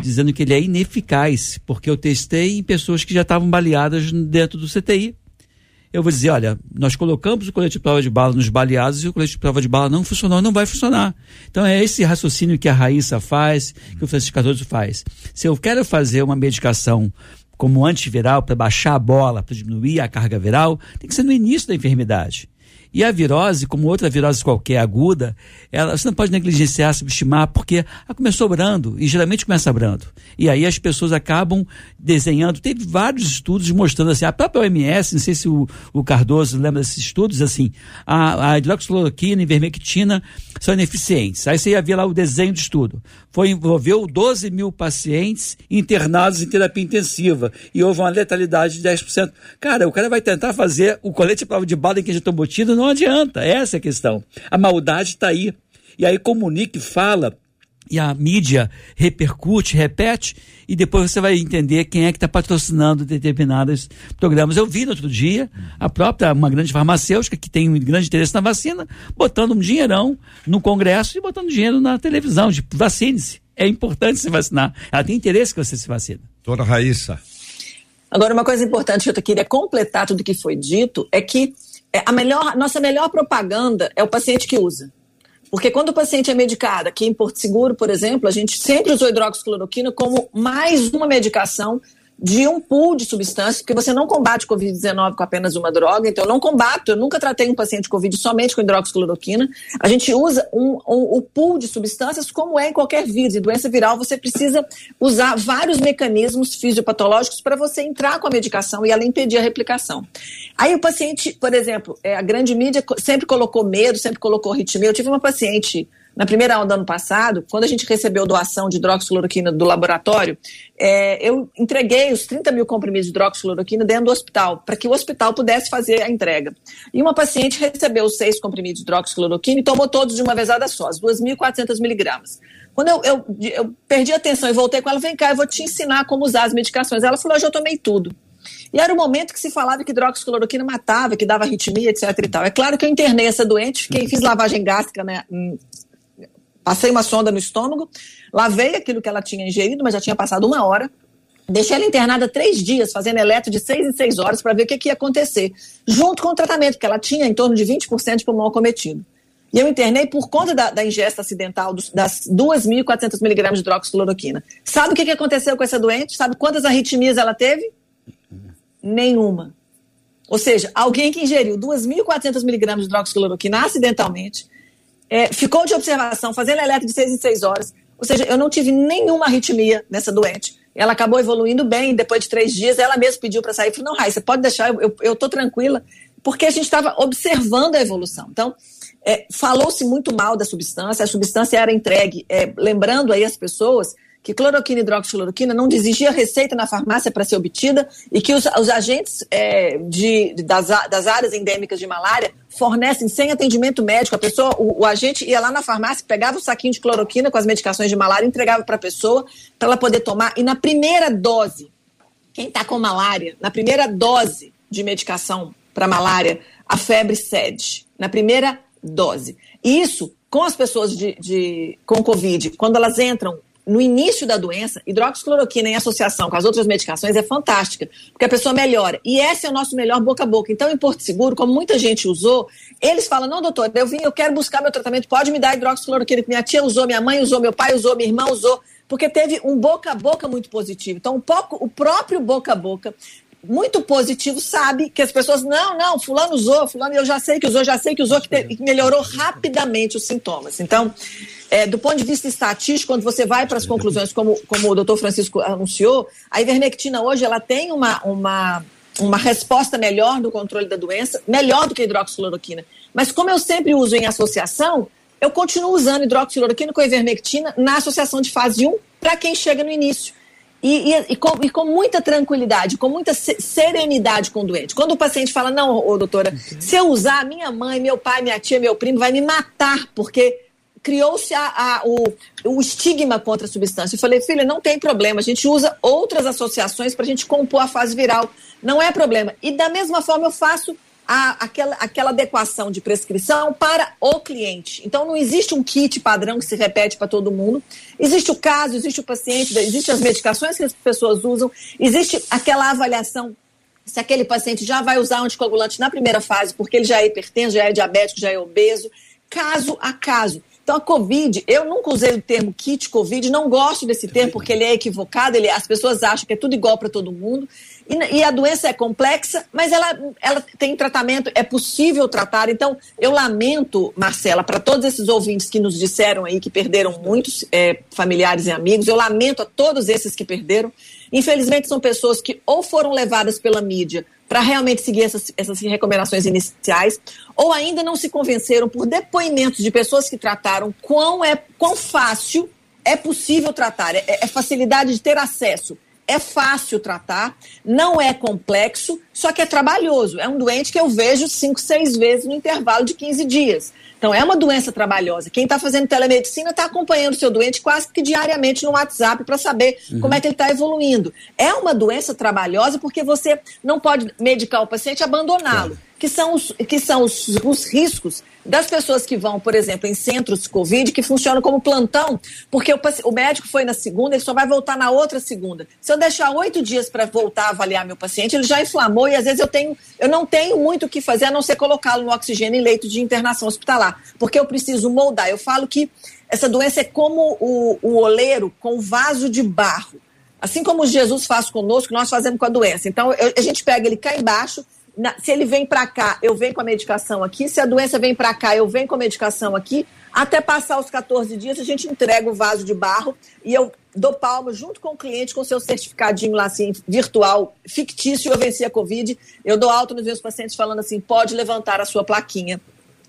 dizendo que ele é ineficaz, porque eu testei em pessoas que já estavam baleadas dentro do CTI eu vou dizer, olha, nós colocamos o colete de prova de bala nos baleados e o colete de prova de bala não funcionou, não vai funcionar. Então é esse raciocínio que a Raíssa faz, que o Francisco Cardoso faz. Se eu quero fazer uma medicação como antiviral para baixar a bola, para diminuir a carga viral, tem que ser no início da enfermidade. E a virose, como outra virose qualquer aguda, ela, você não pode negligenciar, subestimar, porque ela começou brando, e geralmente começa brando. E aí as pessoas acabam desenhando. Teve vários estudos mostrando assim, a própria OMS, não sei se o, o Cardoso lembra desses estudos, assim, a, a hidroxicloroquina e vermectina são ineficientes. Aí você ia ver lá o desenho do estudo. Foi, envolveu 12 mil pacientes internados em terapia intensiva e houve uma letalidade de 10%. Cara, o cara vai tentar fazer o colete prova de bala em já estão botido, não adianta. Essa é a questão. A maldade está aí. E aí comunica e fala e a mídia repercute, repete, e depois você vai entender quem é que está patrocinando determinados programas. Eu vi no outro dia a própria, uma grande farmacêutica que tem um grande interesse na vacina, botando um dinheirão no Congresso e botando dinheiro na televisão, de vacine-se. É importante se vacinar. Ela tem interesse que você se vacine. Doutora Raíssa. Agora, uma coisa importante que eu queria completar tudo que foi dito é que a melhor, nossa melhor propaganda é o paciente que usa. Porque quando o paciente é medicado, aqui em Porto Seguro, por exemplo, a gente sempre usou hidroxicloroquina como mais uma medicação de um pool de substâncias, porque você não combate Covid-19 com apenas uma droga, então eu não combato, eu nunca tratei um paciente Covid somente com hidroxicloroquina. A gente usa um, um, o pool de substâncias como é em qualquer vírus. Em doença viral, você precisa usar vários mecanismos fisiopatológicos para você entrar com a medicação e ela impedir a replicação. Aí o paciente, por exemplo, é, a grande mídia sempre colocou medo, sempre colocou arritmia. Eu tive uma paciente na primeira aula do ano passado, quando a gente recebeu doação de hidroxicloroquina do laboratório, é, eu entreguei os 30 mil comprimidos de hidroxicloroquina dentro do hospital, para que o hospital pudesse fazer a entrega. E uma paciente recebeu os seis comprimidos de hidroxicloroquina e tomou todos de uma vezada só, as 2.400 miligramas. Quando eu, eu, eu, perdi a atenção e voltei com ela, vem cá, eu vou te ensinar como usar as medicações. Ela falou, eu já tomei tudo. E era o momento que se falava que hidroxicloroquina matava, que dava arritmia, etc e tal. É claro que eu internei essa doente, fiquei, fiz lavagem gástrica né, Passei uma sonda no estômago, lavei aquilo que ela tinha ingerido, mas já tinha passado uma hora. Deixei ela internada três dias, fazendo eletro de seis em seis horas para ver o que, que, ia acontecer, junto com o tratamento, porque ela tinha em torno de 20% de pulmão acometido. E eu internei por conta da, da ingesta acidental dos, das 2.400 miligramas de hidroxicloroquina. Sabe o que, que aconteceu com essa doente? Sabe quantas arritmias ela teve? Nenhuma. Ou seja, alguém que ingeriu 2.400 miligramas de hidroxicloroquina acidentalmente, é, ficou de observação, fazendo eletro de seis em seis horas. Ou seja, eu não tive nenhuma arritmia nessa doente. Ela acabou evoluindo bem, depois de três dias, ela mesma pediu para sair. Falei, não, você pode deixar, eu estou tranquila, porque a gente estava observando a evolução. Então, é, falou-se muito mal da substância, a substância era entregue, é, lembrando aí as pessoas que cloroquina e hidroxicloroquina não exigia receita na farmácia para ser obtida e que os, os agentes é, de, das, das áreas endêmicas de malária fornecem sem atendimento médico. A pessoa, o, o, agente ia lá na farmácia, pegava o saquinho de cloroquina com as medicações de malária, entregava para a pessoa para ela poder tomar. E na primeira dose, quem está com malária, na primeira dose de medicação para malária, a febre cede. Na primeira dose. E isso com as pessoas de, de, com Covid, quando elas entram no início da doença, hidroxicloroquina em associação com as outras medicações é fantástica, porque a pessoa melhora. E esse é o nosso melhor boca a boca. Então, em Porto Seguro, como muita gente usou, eles falam: não, doutor, eu vim, eu quero buscar meu tratamento, pode me dar hidroxicloroquina, que minha tia usou, minha mãe usou, meu pai usou, minha irmã usou, porque teve um boca a boca muito positivo. Então, um pouco, o próprio boca a boca muito positivo sabe que as pessoas, não, não, fulano usou, fulano eu já sei que usou, já sei que usou, que, te, que melhorou rapidamente os sintomas. Então, é, do ponto de vista estatístico, quando você vai para as conclusões, como, como o doutor Francisco anunciou, a ivermectina hoje ela tem uma, uma, uma resposta melhor no controle da doença, melhor do que a hidroxicloroquina. Mas como eu sempre uso em associação, eu continuo usando hidroxicloroquina com ivermectina na associação de fase 1 para quem chega no início. E, e, e, com, e, com, muita tranquilidade, com muita serenidade com o doente. Quando o paciente fala, não, ô, doutora, se eu usar, minha mãe, meu pai, minha tia, meu primo vai me matar, porque criou-se o, o estigma contra a substância. Eu falei, filha, não tem problema, a gente usa outras associações para a gente compor a fase viral. Não é problema. E da mesma forma eu faço a, aquela, aquela adequação de prescrição para o cliente. Então, não existe um kit padrão que se repete para todo mundo. Existe o caso, existe o paciente, existem as medicações que as pessoas usam, existe aquela avaliação se aquele paciente já vai usar anticoagulante na primeira fase, porque ele já é hipertenso, já é diabético, já é obeso, caso a caso. Então, a Covid, eu nunca usei o termo kit Covid, não gosto desse termo porque ele é equivocado, ele, as pessoas acham que é tudo igual para todo mundo. E, e, a doença é complexa, mas ela, ela tem tratamento, é possível tratar. Então, eu lamento, Marcela, para todos esses ouvintes que nos disseram aí que perderam muitos é, familiares e amigos, eu lamento a todos esses que perderam. Infelizmente, são pessoas que ou foram levadas pela mídia para realmente seguir essas, essas recomendações iniciais, ou ainda não se convenceram por depoimentos de pessoas que trataram quão, é, quão fácil é possível tratar, é, é facilidade de ter acesso é fácil tratar, não é complexo, só que é trabalhoso. É um doente que eu vejo cinco, seis vezes no intervalo de 15 dias. Então, é uma doença trabalhosa. Quem está fazendo telemedicina está acompanhando o seu doente quase que diariamente no WhatsApp para saber uhum. como é que ele está evoluindo. É uma doença trabalhosa porque você não pode medicar o paciente e abandoná-lo. É que são, os, que são os, os riscos das pessoas que vão, por exemplo, em centros de Covid, que funcionam como plantão, porque o, o, médico foi na segunda, ele só vai voltar na outra segunda. Se eu deixar oito dias para voltar a avaliar meu paciente, ele já inflamou e às vezes eu tenho, eu não tenho muito o que fazer a não ser colocá-lo no oxigênio em leito de internação hospitalar, porque eu preciso moldar. Eu falo que essa doença é como o, o oleiro com vaso de barro. Assim como Jesus faz conosco, nós fazemos com a doença. Então, eu, a gente pega ele cá embaixo, na, se ele vem para cá, eu venho com a medicação aqui. Se a doença vem para cá, eu venho com a medicação aqui. Até passar os 14 dias, a gente entrega o vaso de barro e eu dou palma junto com o cliente com seu certificadinho lá assim, virtual, fictício, eu venci a Covid. Eu dou alto nos meus pacientes falando assim: pode levantar a sua plaquinha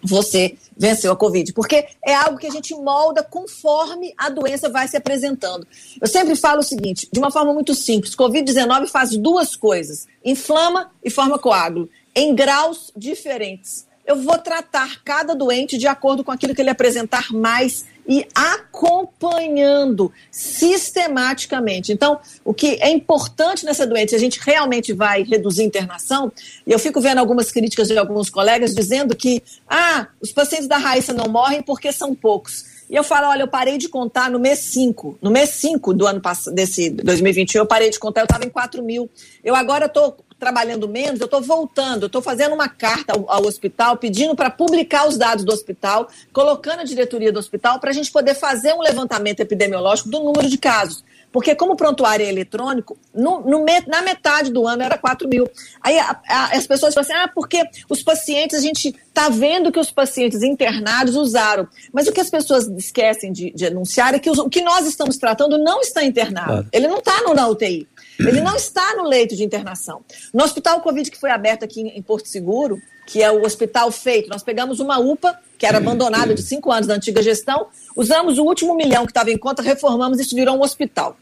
você venceu a Covid. Porque é algo que a gente molda conforme a doença vai se apresentando. Eu sempre falo o seguinte, de uma forma muito simples: Covid-19 faz duas coisas: inflama e forma coágulo, em graus diferentes. Eu vou tratar cada doente de acordo com aquilo que ele apresentar mais e acompanhando sistematicamente. Então, o que é importante nessa doença, a gente realmente vai reduzir internação, e eu fico vendo algumas críticas de alguns colegas dizendo que, ah, os pacientes da Raíssa não morrem porque são poucos. E eu falo, olha, eu parei de contar no mês 5. No mês 5 do ano passado, desse 2021, eu parei de contar, eu estava em 4 mil. Eu agora estou trabalhando menos, eu estou voltando, eu estou fazendo uma carta ao, ao hospital pedindo para publicar os dados do hospital, colocando a diretoria do hospital para a gente poder fazer um levantamento epidemiológico do número de casos. Porque, como o prontuário é eletrônico, no, no, na metade do ano era 4 mil. Aí a, a, as pessoas falam assim: ah, porque os pacientes, a gente está vendo que os pacientes internados usaram. Mas o que as pessoas esquecem de, de anunciar é que os, o que nós estamos tratando não está internado. Claro. Ele não está na UTI. Ele não está no leito de internação. No hospital Covid que foi aberto aqui em Porto Seguro, que é o hospital feito, nós pegamos uma UPA, que era abandonada de cinco anos da antiga gestão, usamos o último milhão que estava em conta, reformamos e isso virou um hospital.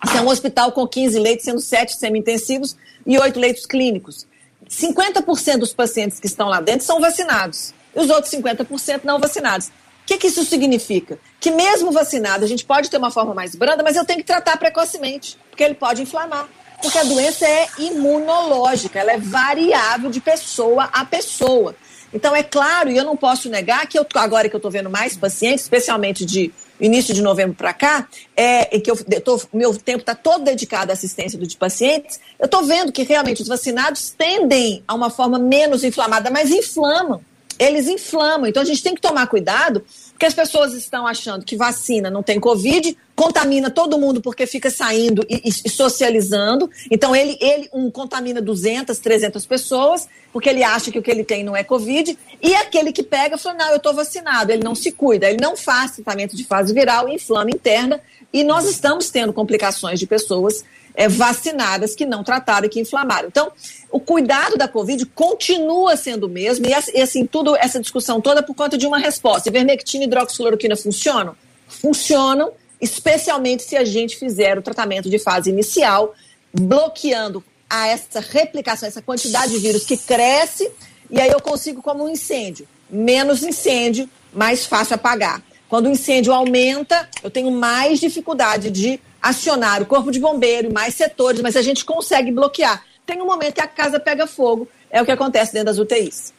Assim, é um hospital com 15 leitos, sendo 7 semi-intensivos e 8 leitos clínicos. 50% dos pacientes que estão lá dentro são vacinados. E os outros 50% não vacinados que, que isso significa? Que mesmo vacinado, a gente pode ter uma forma mais branda, mas eu tenho que tratar precocemente, porque ele pode inflamar. Porque a doença é imunológica, ela é variável de pessoa a pessoa. Então, é claro, e eu não posso negar que eu, agora que eu estou vendo mais pacientes, especialmente de início de novembro para cá, é, que eu, tô, meu tempo está todo dedicado à assistência de pacientes, eu estou vendo que realmente os vacinados tendem a uma forma menos inflamada, mas inflamam eles inflamam. Então a gente tem que tomar cuidado, porque as pessoas estão achando que vacina não tem Covid, contamina todo mundo porque fica saindo e, e, socializando. Então ele, ele um, contamina 200, 300 pessoas, porque ele acha que o que ele tem não é Covid. E aquele que pega fala: não, eu estou vacinado. Ele não se cuida, ele não faz tratamento de fase viral, inflama interna. E nós estamos tendo complicações de pessoas é, vacinadas que não trataram e que inflamaram. Então, o cuidado da Covid continua sendo o mesmo, e assim, tudo, essa discussão toda por conta de uma resposta. Ivermectina e hidroxicloroquina funcionam? Funcionam, especialmente se a gente fizer o tratamento de fase inicial, bloqueando a essa replicação, essa quantidade de vírus que cresce, e aí eu consigo como um incêndio. Menos incêndio, mais fácil apagar. Quando o incêndio aumenta, eu tenho mais dificuldade de acionar o corpo de bombeiro mais setores, mas a gente consegue bloquear. Tem um momento que a casa pega fogo, é o que acontece dentro das UTIs.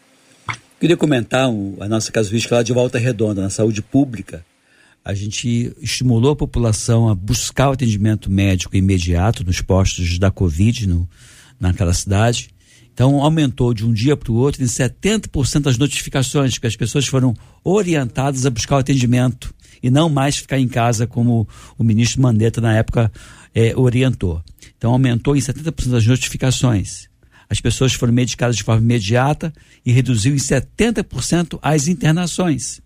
Queria comentar a nossa casuística lá de Volta Redonda, na saúde pública. A gente estimulou a população a buscar o atendimento médico imediato nos postos da Covid no, naquela cidade. Então, aumentou de um dia para o outro em 70% as notificações, que as pessoas foram orientadas a buscar o atendimento e não mais ficar em casa, como o ministro Mandetta, na época, é, orientou. Então, aumentou em 70% as notificações. As pessoas foram medicadas de forma imediata e reduziu em 70% as internações.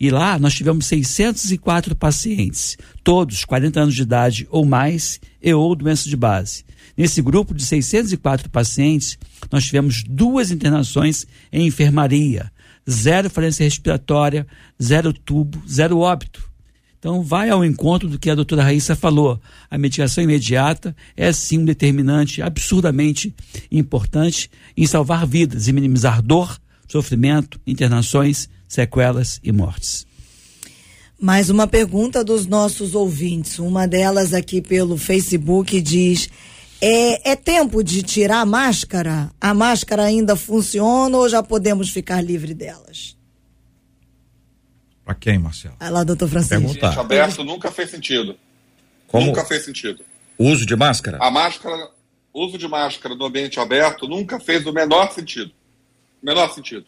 E lá nós tivemos 604 pacientes, todos 40 anos de idade ou mais e ou doença de base. Nesse grupo de 604 pacientes, nós tivemos duas internações em enfermaria, zero falência respiratória, zero tubo, zero óbito. Então, vai ao encontro do que a doutora Raíssa falou. A medicação imediata é, sim, um determinante absurdamente importante em salvar vidas e minimizar dor, sofrimento, internações, sequelas e mortes. Mais uma pergunta dos nossos ouvintes. Uma delas aqui pelo Facebook diz: é, é, tempo de tirar a máscara? A máscara ainda funciona ou já podemos ficar livre delas? Para quem, Marcelo? Vai lá, doutor Francisco. Perguntar. aberto nunca fez sentido. Como? Nunca fez sentido. Uso de máscara? A máscara, uso de máscara no ambiente aberto nunca fez o menor sentido. Menor sentido.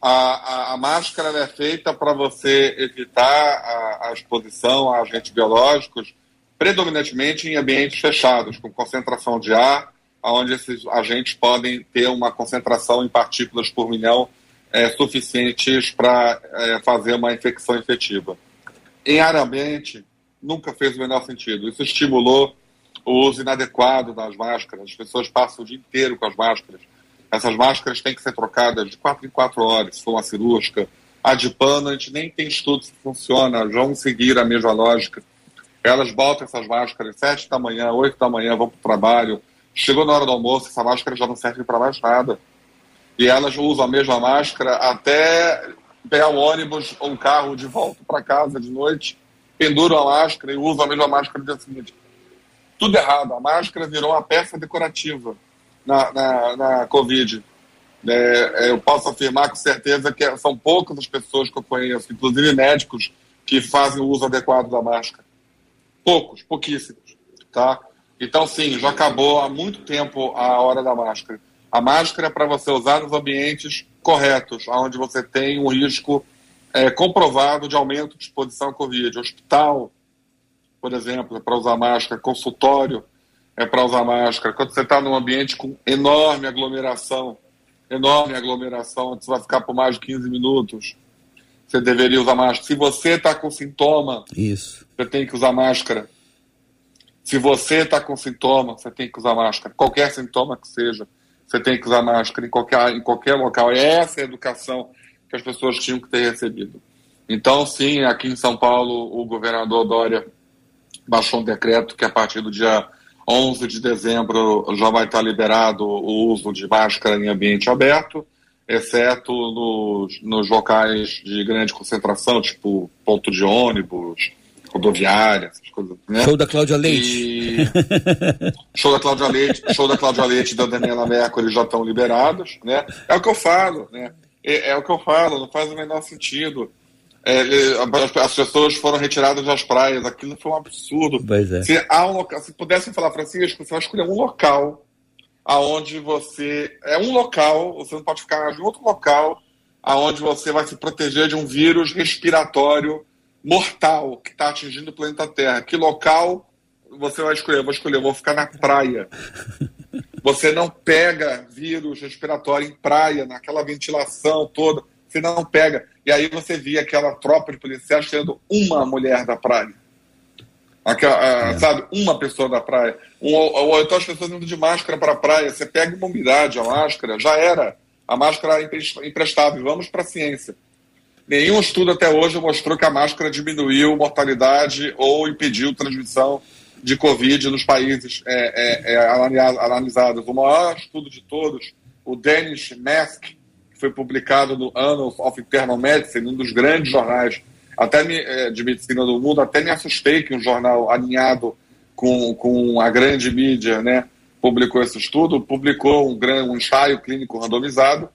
A, a, a máscara é feita para você evitar a, a exposição a agentes biológicos predominantemente em ambientes fechados, com concentração de ar, onde esses agentes podem ter uma concentração em partículas por milhão é, suficientes para é, fazer uma infecção efetiva. Em ar ambiente, nunca fez o menor sentido. Isso estimulou o uso inadequado das máscaras. As pessoas passam o dia inteiro com as máscaras. Essas máscaras têm que ser trocadas de quatro em quatro horas, se for uma cirúrgica. A de pano, a gente nem tem estudo se funciona, vão seguir a mesma lógica. Elas botam essas máscaras sete da manhã, oito da manhã, vão para o trabalho. Chegou na hora do almoço, essa máscara já não serve para mais nada. E elas usam a mesma máscara até pegar o ônibus ou um carro de volta para casa de noite, penduram a máscara e usam a mesma máscara no dia seguinte. Tudo errado. A máscara virou uma peça decorativa na, na, na Covid. É, eu posso afirmar com certeza que são poucas as pessoas que eu conheço, inclusive médicos, que fazem o uso adequado da máscara. Poucos, pouquíssimos, tá? Então, sim, já acabou há muito tempo a hora da máscara. A máscara é para você usar nos ambientes corretos, onde você tem um risco é, comprovado de aumento de exposição à Covid. Hospital, por exemplo, é para usar máscara. Consultório é para usar máscara. Quando você está num ambiente com enorme aglomeração, enorme aglomeração, onde você vai ficar por mais de 15 minutos, você deveria usar máscara. Se você está com sintoma, Isso. você tem que usar máscara. Se você está com sintoma, você tem que usar máscara. Qualquer sintoma que seja, você tem que usar máscara em qualquer, em qualquer local. É essa a educação que as pessoas tinham que ter recebido. Então, sim, aqui em São Paulo, o governador Dória baixou um decreto que a partir do dia 11 de dezembro já vai estar liberado o uso de máscara em ambiente aberto exceto nos, nos locais de grande concentração, tipo ponto de ônibus, rodoviária, essas coisas. Né? Show da Cláudia Leite. E... show da Cláudia Leite, show da Cláudia Leite e da Daniela Mercury já estão liberados, né? É o que eu falo, né? É, é o que eu falo, não faz o menor sentido. É, as pessoas foram retiradas das praias, aquilo foi um absurdo. É. Se, há um local, se pudessem falar, Francisco, você vai escolher um local aonde você é um local, você não pode ficar em outro local, aonde você vai se proteger de um vírus respiratório mortal que está atingindo o planeta Terra. Que local você vai escolher? Eu vou escolher, eu vou ficar na praia. Você não pega vírus respiratório em praia, naquela ventilação toda. Você não pega. E aí você via aquela tropa de policiais tirando uma mulher da praia. Aquela, é. Sabe, uma pessoa da praia. Um, ou, então as pessoas indo de máscara para a praia. Você pega uma umidade, a máscara, já era. A máscara é imprestável. Vamos para a ciência. Nenhum estudo até hoje mostrou que a máscara diminuiu mortalidade ou impediu transmissão de Covid nos países é, é, é, analisados. O maior estudo de todos, o Danish Mask, que foi publicado no Annals of Internal Medicine, um dos grandes jornais até me, é, de medicina do mundo, até me assustei que um jornal alinhado com, com a grande mídia, né, publicou esse estudo, publicou um, um ensaio clínico randomizado,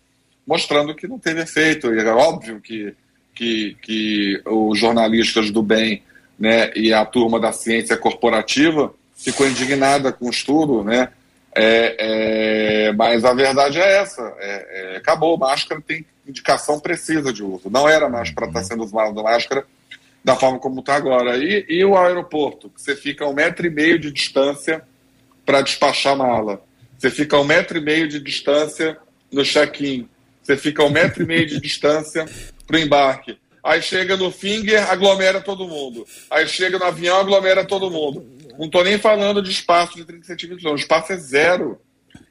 mostrando que não teve efeito. E é óbvio que, que, que os jornalistas do bem né, e a turma da ciência corporativa ficou indignada com o estudo, né? É, é, mas a verdade é essa: é, é acabou. Máscara tem indicação precisa de uso. Não era mais para estar tá sendo usado máscara da forma como está agora. E, e o aeroporto, que você fica a um metro e meio de distância para despachar mala. Você fica a um metro e meio de distância no check-in. Você fica a um metro e meio de distância para o embarque. Aí chega no finger, aglomera todo mundo. Aí chega no avião, aglomera todo mundo. Não estou nem falando de espaço de 30 centímetros, não. O espaço é zero.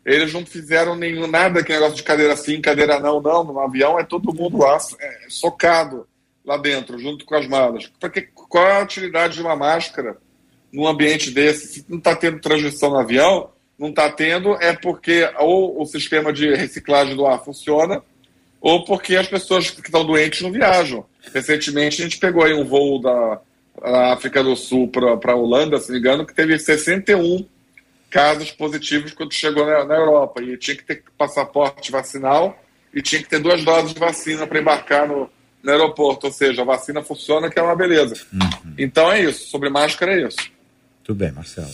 Eles não fizeram nenhum, nada que negócio de cadeira sim, cadeira não, não. No avião é todo mundo lá, é, socado lá dentro, junto com as malas. Porque qual é a utilidade de uma máscara num ambiente desse, se não está tendo transmissão no avião, não está tendo, é porque ou o sistema de reciclagem do ar funciona, ou porque as pessoas que estão doentes não viajam. Recentemente a gente pegou aí um voo da África do Sul para a Holanda, se não me engano, que teve 61 casos positivos quando chegou na, na Europa. E tinha que ter passaporte vacinal e tinha que ter duas doses de vacina para embarcar no, no aeroporto. Ou seja, a vacina funciona, que é uma beleza. Uhum. Então é isso. Sobre máscara é isso. Tudo bem, Marcelo.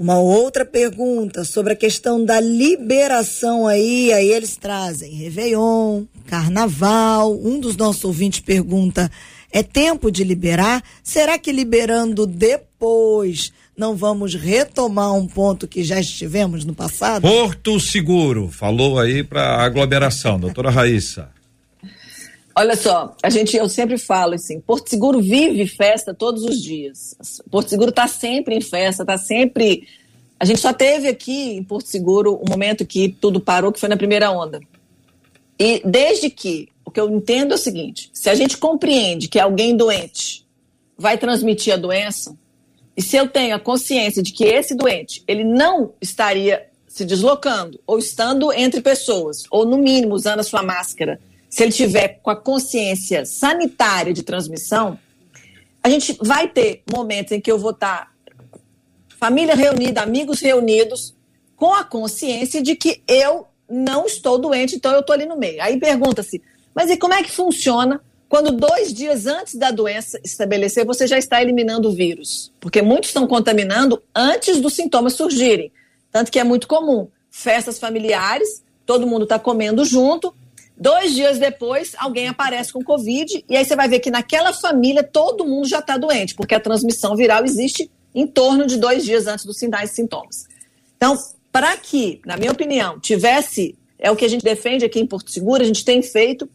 Uma outra pergunta sobre a questão da liberação aí, aí eles trazem Réveillon, Carnaval. Um dos nossos ouvintes pergunta: é tempo de liberar? Será que liberando depois não vamos retomar um ponto que já estivemos no passado? Porto Seguro, falou aí para aglomeração, doutora Raíssa. Olha só, a gente, eu sempre falo assim, Porto Seguro vive festa todos os dias. Porto Seguro está sempre em festa, está sempre. A gente só teve aqui em Porto Seguro um momento que tudo parou, que foi na primeira onda. E desde que, o que eu entendo é o seguinte: se a gente compreende que alguém doente vai transmitir a doença, e se eu tenho a consciência de que esse doente ele não estaria se deslocando ou estando entre pessoas, ou no mínimo usando a sua máscara se ele tiver com a consciência sanitária de transmissão, a gente vai ter momentos em que eu vou estar família reunida, amigos reunidos, com a consciência de que eu não estou doente, então eu estou ali no meio. Aí pergunta-se, mas e como é que funciona quando dois dias antes da doença estabelecer, você já está eliminando o vírus? Porque muitos estão contaminando antes dos sintomas surgirem. Tanto que é muito comum. Festas familiares, todo mundo está comendo junto, Dois dias depois, alguém aparece com Covid, e aí você vai ver que naquela família todo mundo já está doente, porque a transmissão viral existe em torno de dois dias antes dos sinais e sintomas. Então, para que, na minha opinião, tivesse, é o que a gente defende aqui em Porto Seguro, a gente tem feito,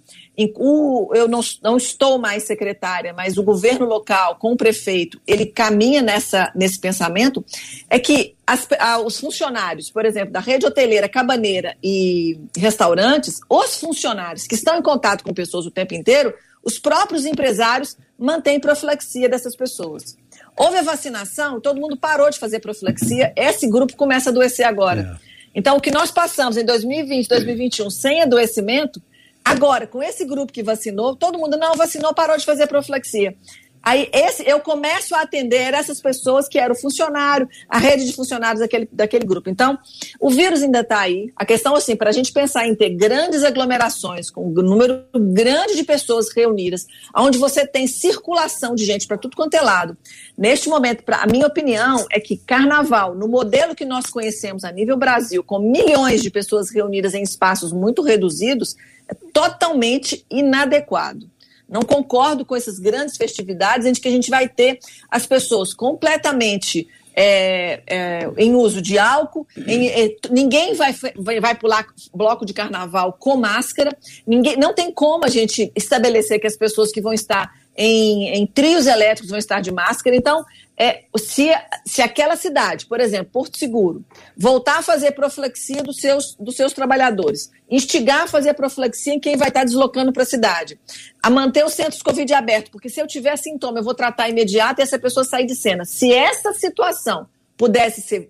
o, eu não, não estou mais secretária, mas o governo local, com o prefeito, ele caminha nessa, nesse pensamento, é que as, a, os funcionários, por exemplo, da rede hoteleira, cabaneira e restaurantes, os funcionários que estão em contato com pessoas o tempo inteiro, os próprios empresários mantêm profilaxia dessas pessoas. Houve a vacinação, todo mundo parou de fazer profilaxia, esse grupo começa a adoecer agora. É. Então, o que nós passamos em 2020, 2021 sem adoecimento, Agora, com esse grupo que vacinou, todo mundo não vacinou, parou de fazer profilaxia. Aí esse, eu começo a atender essas pessoas que eram funcionário, a rede de funcionários daquele, daquele grupo. Então, o vírus ainda está aí. A questão, assim, para a gente pensar em ter grandes aglomerações, com um número grande de pessoas reunidas, onde você tem circulação de gente para tudo quanto é lado. Neste momento, pra, a minha opinião é que carnaval, no modelo que nós conhecemos a nível Brasil, com milhões de pessoas reunidas em espaços muito reduzidos, é totalmente inadequado. Não concordo com essas grandes festividades em que a gente vai ter as pessoas completamente é, é, em uso de álcool, em, é, ninguém vai, vai, vai pular bloco de carnaval com máscara, ninguém, não tem como a gente estabelecer que as pessoas que vão estar em, em trios elétricos vão estar de máscara. Então, é, se, se aquela cidade, por exemplo, Porto Seguro, voltar a fazer profilaxia dos seus, dos seus trabalhadores, instigar a fazer profilaxia em quem vai estar deslocando para a cidade, a manter os centros Covid abertos, porque se eu tiver sintoma, eu vou tratar imediato e essa pessoa sair de cena. Se essa situação pudesse ser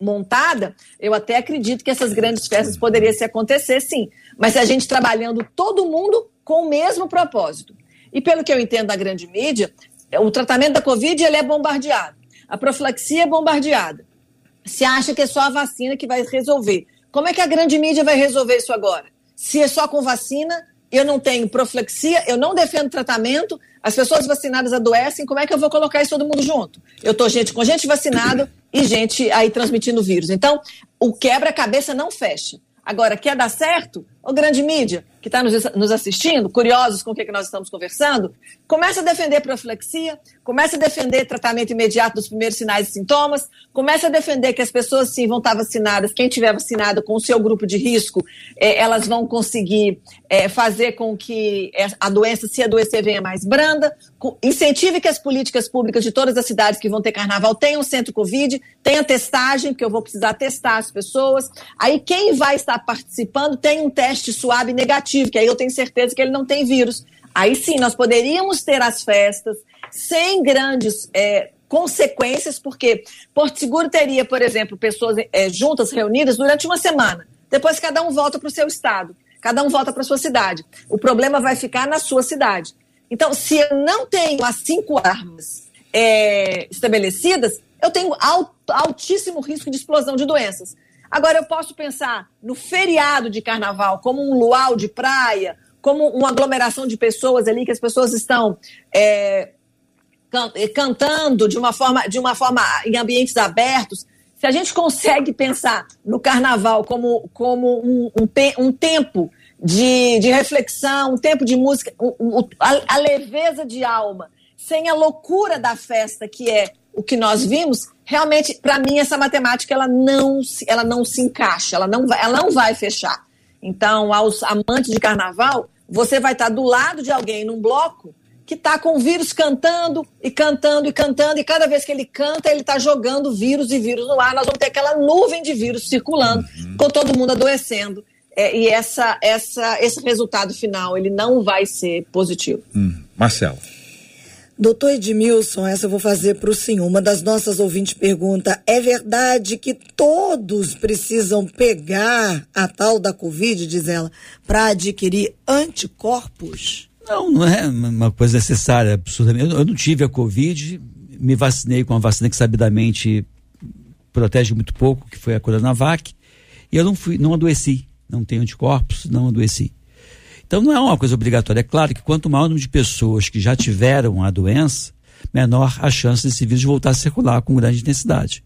montada, eu até acredito que essas grandes festas poderiam se acontecer, sim. Mas a gente trabalhando todo mundo com o mesmo propósito E pelo que eu entendo da grande mídia, o tratamento da Covid ele é bombardeado. A profilaxia é bombardeada. Se acha que é só a vacina que vai resolver. Como é que a grande mídia vai resolver isso agora? Se é só com vacina, eu não tenho profilaxia, eu não defendo tratamento, as pessoas vacinadas adoecem, como é que eu vou colocar isso todo mundo junto? Eu estou gente com gente vacinada e gente aí transmitindo vírus. Então, o quebra-cabeça não fecha. Agora, quer dar certo? Ô grande mídia, que está nos, nos, assistindo, curiosos com o que, que nós estamos conversando, comece a defender profilexia, comece a defender tratamento imediato dos primeiros sinais e sintomas, comece a defender que as pessoas sim vão estar vacinadas, quem tiver vacinado com o seu grupo de risco, eh, elas vão conseguir eh, fazer com que a doença, se adoecer, venha mais branda, incentive que as políticas públicas de todas as cidades que vão ter carnaval tenham centro Covid, tenha testagem, porque eu vou precisar testar as pessoas, aí quem vai estar participando tem um teste suave negativo que aí eu tenho certeza que ele não tem vírus. Aí sim, nós poderíamos ter as festas sem grandes é, consequências, porque Porto Seguro teria, por exemplo, pessoas é, juntas, reunidas durante uma semana. Depois cada um volta para o seu estado, cada um volta para sua cidade. O problema vai ficar na sua cidade. Então, se eu não tenho as cinco armas é, estabelecidas, eu tenho altíssimo risco de explosão de doenças. Agora, eu posso pensar no feriado de carnaval como um luau de praia, como uma aglomeração de pessoas ali, que as pessoas estão é, é, cantando de uma forma, de uma forma em ambientes abertos. Se a gente consegue pensar no carnaval como, como um, um, um tempo de, de, reflexão, um tempo de música, um, a, a leveza de alma, sem a loucura da festa, que é o que nós vimos, realmente, para mim, essa matemática ela não, ela não se encaixa, ela não, vai, ela não vai fechar. Então, aos amantes de carnaval, você vai estar do lado de alguém num bloco que está com o vírus cantando e cantando e cantando, e cada vez que ele canta, ele está jogando vírus e vírus no ar. Nós vamos ter aquela nuvem de vírus circulando, uhum. com todo mundo adoecendo. É, e essa, essa, esse resultado final, ele não vai ser positivo. Hum. Marcelo. Doutor Edmilson, essa eu vou fazer para o senhor. Uma das nossas ouvintes pergunta: é verdade que todos precisam pegar a tal da Covid, diz ela, para adquirir anticorpos? Não, não é uma coisa necessária, absurdamente. Eu, eu não tive a Covid, me vacinei com uma vacina que sabidamente protege muito pouco, que foi a Coronavac, e eu não fui, não adoeci, não tenho anticorpos, não adoeci. Então não é uma coisa obrigatória. É claro que quanto maior o número de pessoas que já tiveram a doença, menor a chance desse vírus voltar a circular com grande intensidade.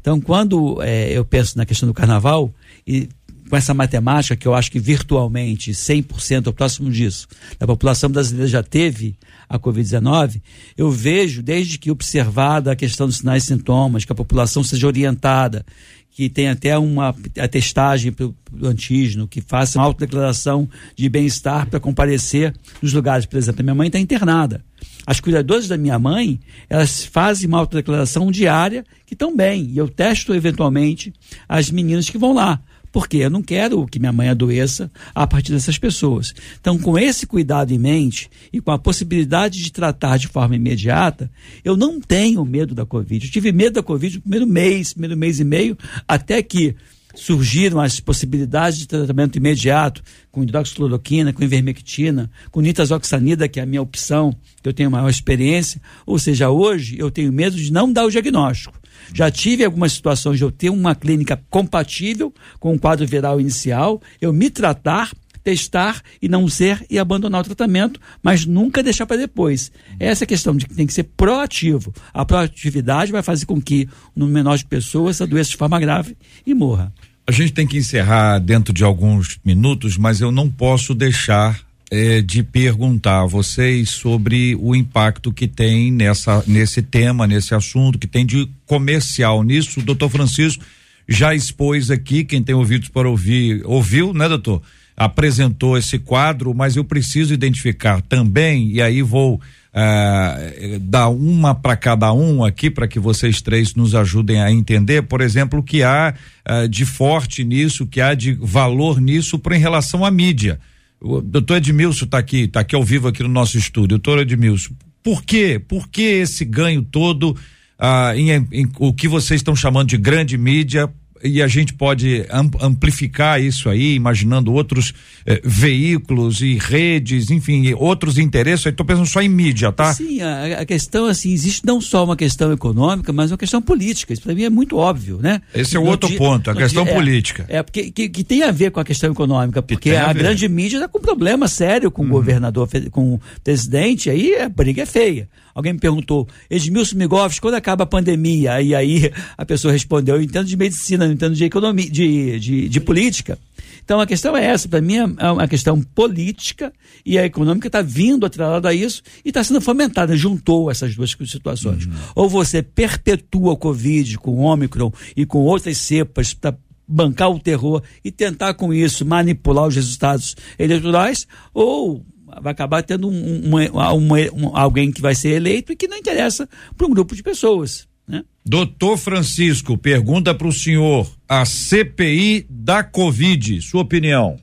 Então, quando é, eu penso na questão do carnaval, e com essa matemática que eu acho que virtualmente 100% ou próximo disso, da população brasileira já teve a Covid-19, eu vejo, desde que observada a questão dos sinais e sintomas, que a população seja orientada, que tem até uma atestagem para o antígeno, que faça uma autodeclaração de bem-estar para comparecer nos lugares. Por exemplo, a minha mãe está internada. As cuidadoras da minha mãe, elas fazem uma autodeclaração diária que estão bem. E eu testo eventualmente as meninas que vão lá porque eu não quero que minha mãe adoeça a partir dessas pessoas. Então, com esse cuidado em mente e com a possibilidade de tratar de forma imediata, eu não tenho medo da Covid. Eu tive medo da Covid no primeiro mês, primeiro mês e meio, até que surgiram as possibilidades de tratamento imediato com hidroxicloroquina, com ivermectina, com nitazoxanida, que é a minha opção, que eu tenho maior experiência. Ou seja, hoje eu tenho medo de não dar o diagnóstico. Já tive algumas situações de eu ter uma clínica compatível com o quadro viral inicial, eu me tratar, testar e não ser e abandonar o tratamento, mas nunca deixar para depois. Essa é a questão de que tem que ser proativo. A proatividade vai fazer com que no menor de pessoas adoeça de forma grave e morra. A gente tem que encerrar dentro de alguns minutos, mas eu não posso deixar é, de perguntar a vocês sobre o impacto que tem nessa, nesse tema, nesse assunto, que tem de comercial nisso. O doutor Francisco já expôs aqui, quem tem ouvidos para ouvir, ouviu, né, doutor? Apresentou esse quadro, mas eu preciso identificar também, e aí vou uh, dar uma para cada um aqui, para que vocês três nos ajudem a entender, por exemplo, o que há uh, de forte nisso, o que há de valor nisso para em relação à mídia. O doutor Edmilson está aqui, está aqui ao vivo aqui no nosso estúdio. Doutor Edmilson, por quê? Por que esse ganho todo ah, em, em, o que vocês estão chamando de grande mídia e a gente pode amplificar isso aí, imaginando outros eh, veículos e redes, enfim, outros interesses. Estou pensando só em mídia, tá? Sim, a, a, questão assim existe não só uma questão econômica, mas uma questão política. Isso para mim é muito óbvio, né? Esse é o outro dia, ponto, a questão dia, política. É, é porque que, que, tem a ver com a questão econômica, porque a, a grande mídia está com problema sério com uhum. o governador, com o presidente. Aí a briga é feia. Alguém me perguntou, Edmilson Migoff, quando acaba a pandemia? E aí a pessoa respondeu, eu entendo de medicina, entendo de economia, de, de, de política. Então a questão é essa, para mim é uma questão política e a econômica está vindo atrelada a isso e está sendo fomentada, juntou essas duas situações. Uhum. Ou você perpetua o Covid com o Ômicron e com outras cepas para bancar o terror e tentar com isso manipular os resultados eleitorais, ou vai acabar tendo um, um, um, alguém que vai ser eleito e que não interessa para um grupo de pessoas. Né? Doutor Francisco, pergunta para o senhor: a CPI da Covid, sua opinião?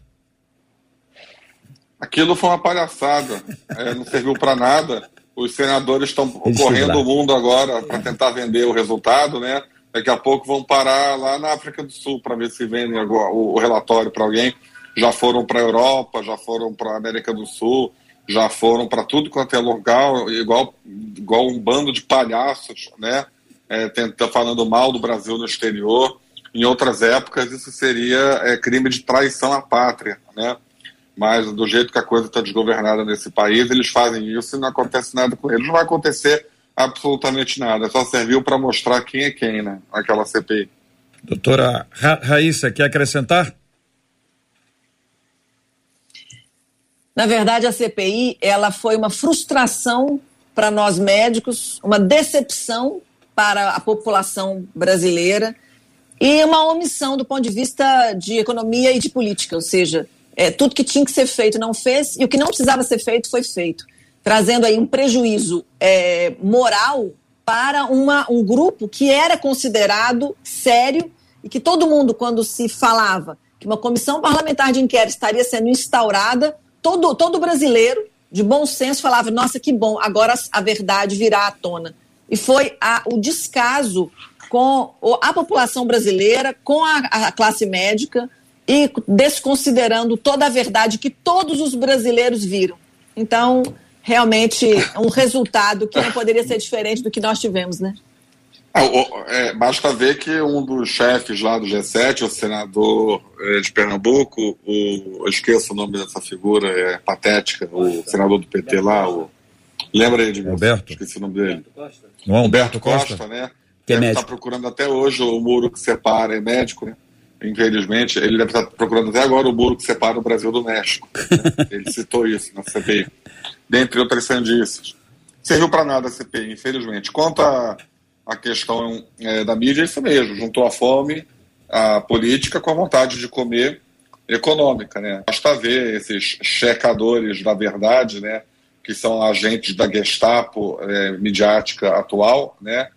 Aquilo foi uma palhaçada, é, não serviu para nada. Os senadores estão correndo o mundo agora para tentar vender o resultado, né? Daqui a pouco vão parar lá na África do Sul para ver se vendem o, o relatório para alguém já foram para a Europa, já foram para a América do Sul, já foram para tudo quanto é lugar, igual, igual um bando de palhaços, né? É, tenta, falando mal do Brasil no exterior. Em outras épocas, isso seria é, crime de traição à pátria, né? Mas do jeito que a coisa está desgovernada nesse país, eles fazem isso e não acontece nada com eles. Não vai acontecer absolutamente nada. Só serviu para mostrar quem é quem, né? Aquela CPI. Doutora Ra Raíssa, quer acrescentar? Na verdade, a CPI ela foi uma frustração para nós médicos, uma decepção para a população brasileira e uma omissão do ponto de vista de economia e de política, ou seja, é, tudo que tinha que ser feito não fez e o que não precisava ser feito foi feito, trazendo aí um prejuízo é, moral para uma, um grupo que era considerado sério e que todo mundo, quando se falava que uma comissão parlamentar de inquérito estaria sendo instaurada, todo, todo brasileiro de bom senso falava: nossa, que bom, agora a verdade virá à tona. E foi a, o descaso com a população brasileira, com a, a classe médica e desconsiderando toda a verdade que todos os brasileiros viram. Então, realmente, um resultado que não poderia ser diferente do que nós tivemos, né? É, é, basta ver que um dos chefes lá do G7, o senador é, de Pernambuco, o, eu esqueço o nome dessa figura, é patética, o senador do PT lá, o, lembra aí de mim? Humberto. Esqueci o nome dele. Não é Humberto Costa, Costa né? Que deve é estar procurando até hoje o muro que separa, é médico, né? Infelizmente, ele deve estar procurando até agora o muro que separa o Brasil do México. Né? ele citou isso na CPI. Dentre outras sandices. Serviu para nada a CPI, infelizmente. Quanto a a questão é, da mídia é isso mesmo, juntou a fome, a política com a vontade de comer econômica, né? Basta ver esses checadores da verdade, né? Que são agentes da Gestapo é, midiática atual, né?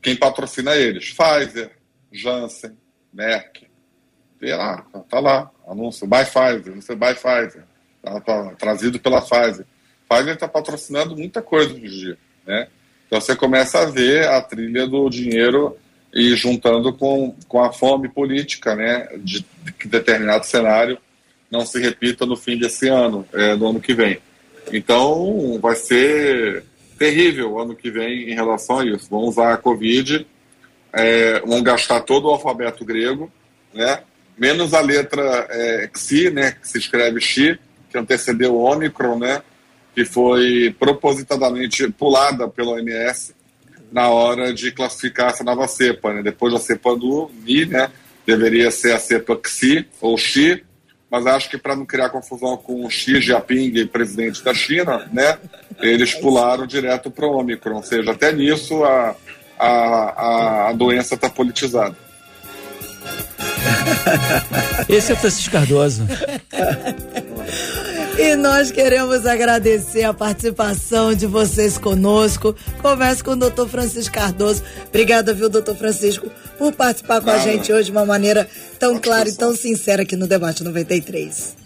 Quem patrocina eles? Pfizer, Janssen, Merck. Vê lá, tá lá, anúncio, buy Pfizer, você buy Pfizer. Tá, tá, trazido pela Pfizer. Pfizer está patrocinando muita coisa hoje em dia, né? Então você começa a ver a trilha do dinheiro e juntando com, com a fome política, né, de, que determinado cenário não se repita no fim desse ano, é, no ano que vem. Então vai ser terrível ano que vem em relação a isso. Vão usar a Covid, é, vão gastar todo o alfabeto grego, né, menos a letra é, Xi, né, que se escreve Xi, que antecedeu o Ômicron, né, que foi propositadamente pulada pela OMS na hora de classificar essa nova cepa. Né? Depois da cepa do Mi, né? deveria ser a cepa Xi ou Xi, mas acho que para não criar confusão com o Xi Jinping, presidente da China, né? eles pularam direto para o Omicron. Ou seja, até nisso a, a, a doença está politizada. Esse é o Francisco Cardoso. E nós queremos agradecer a participação de vocês conosco. Converse com o doutor Francisco Cardoso. Obrigada, viu, doutor Francisco, por participar com a gente hoje de uma maneira tão clara e tão sincera aqui no Debate 93.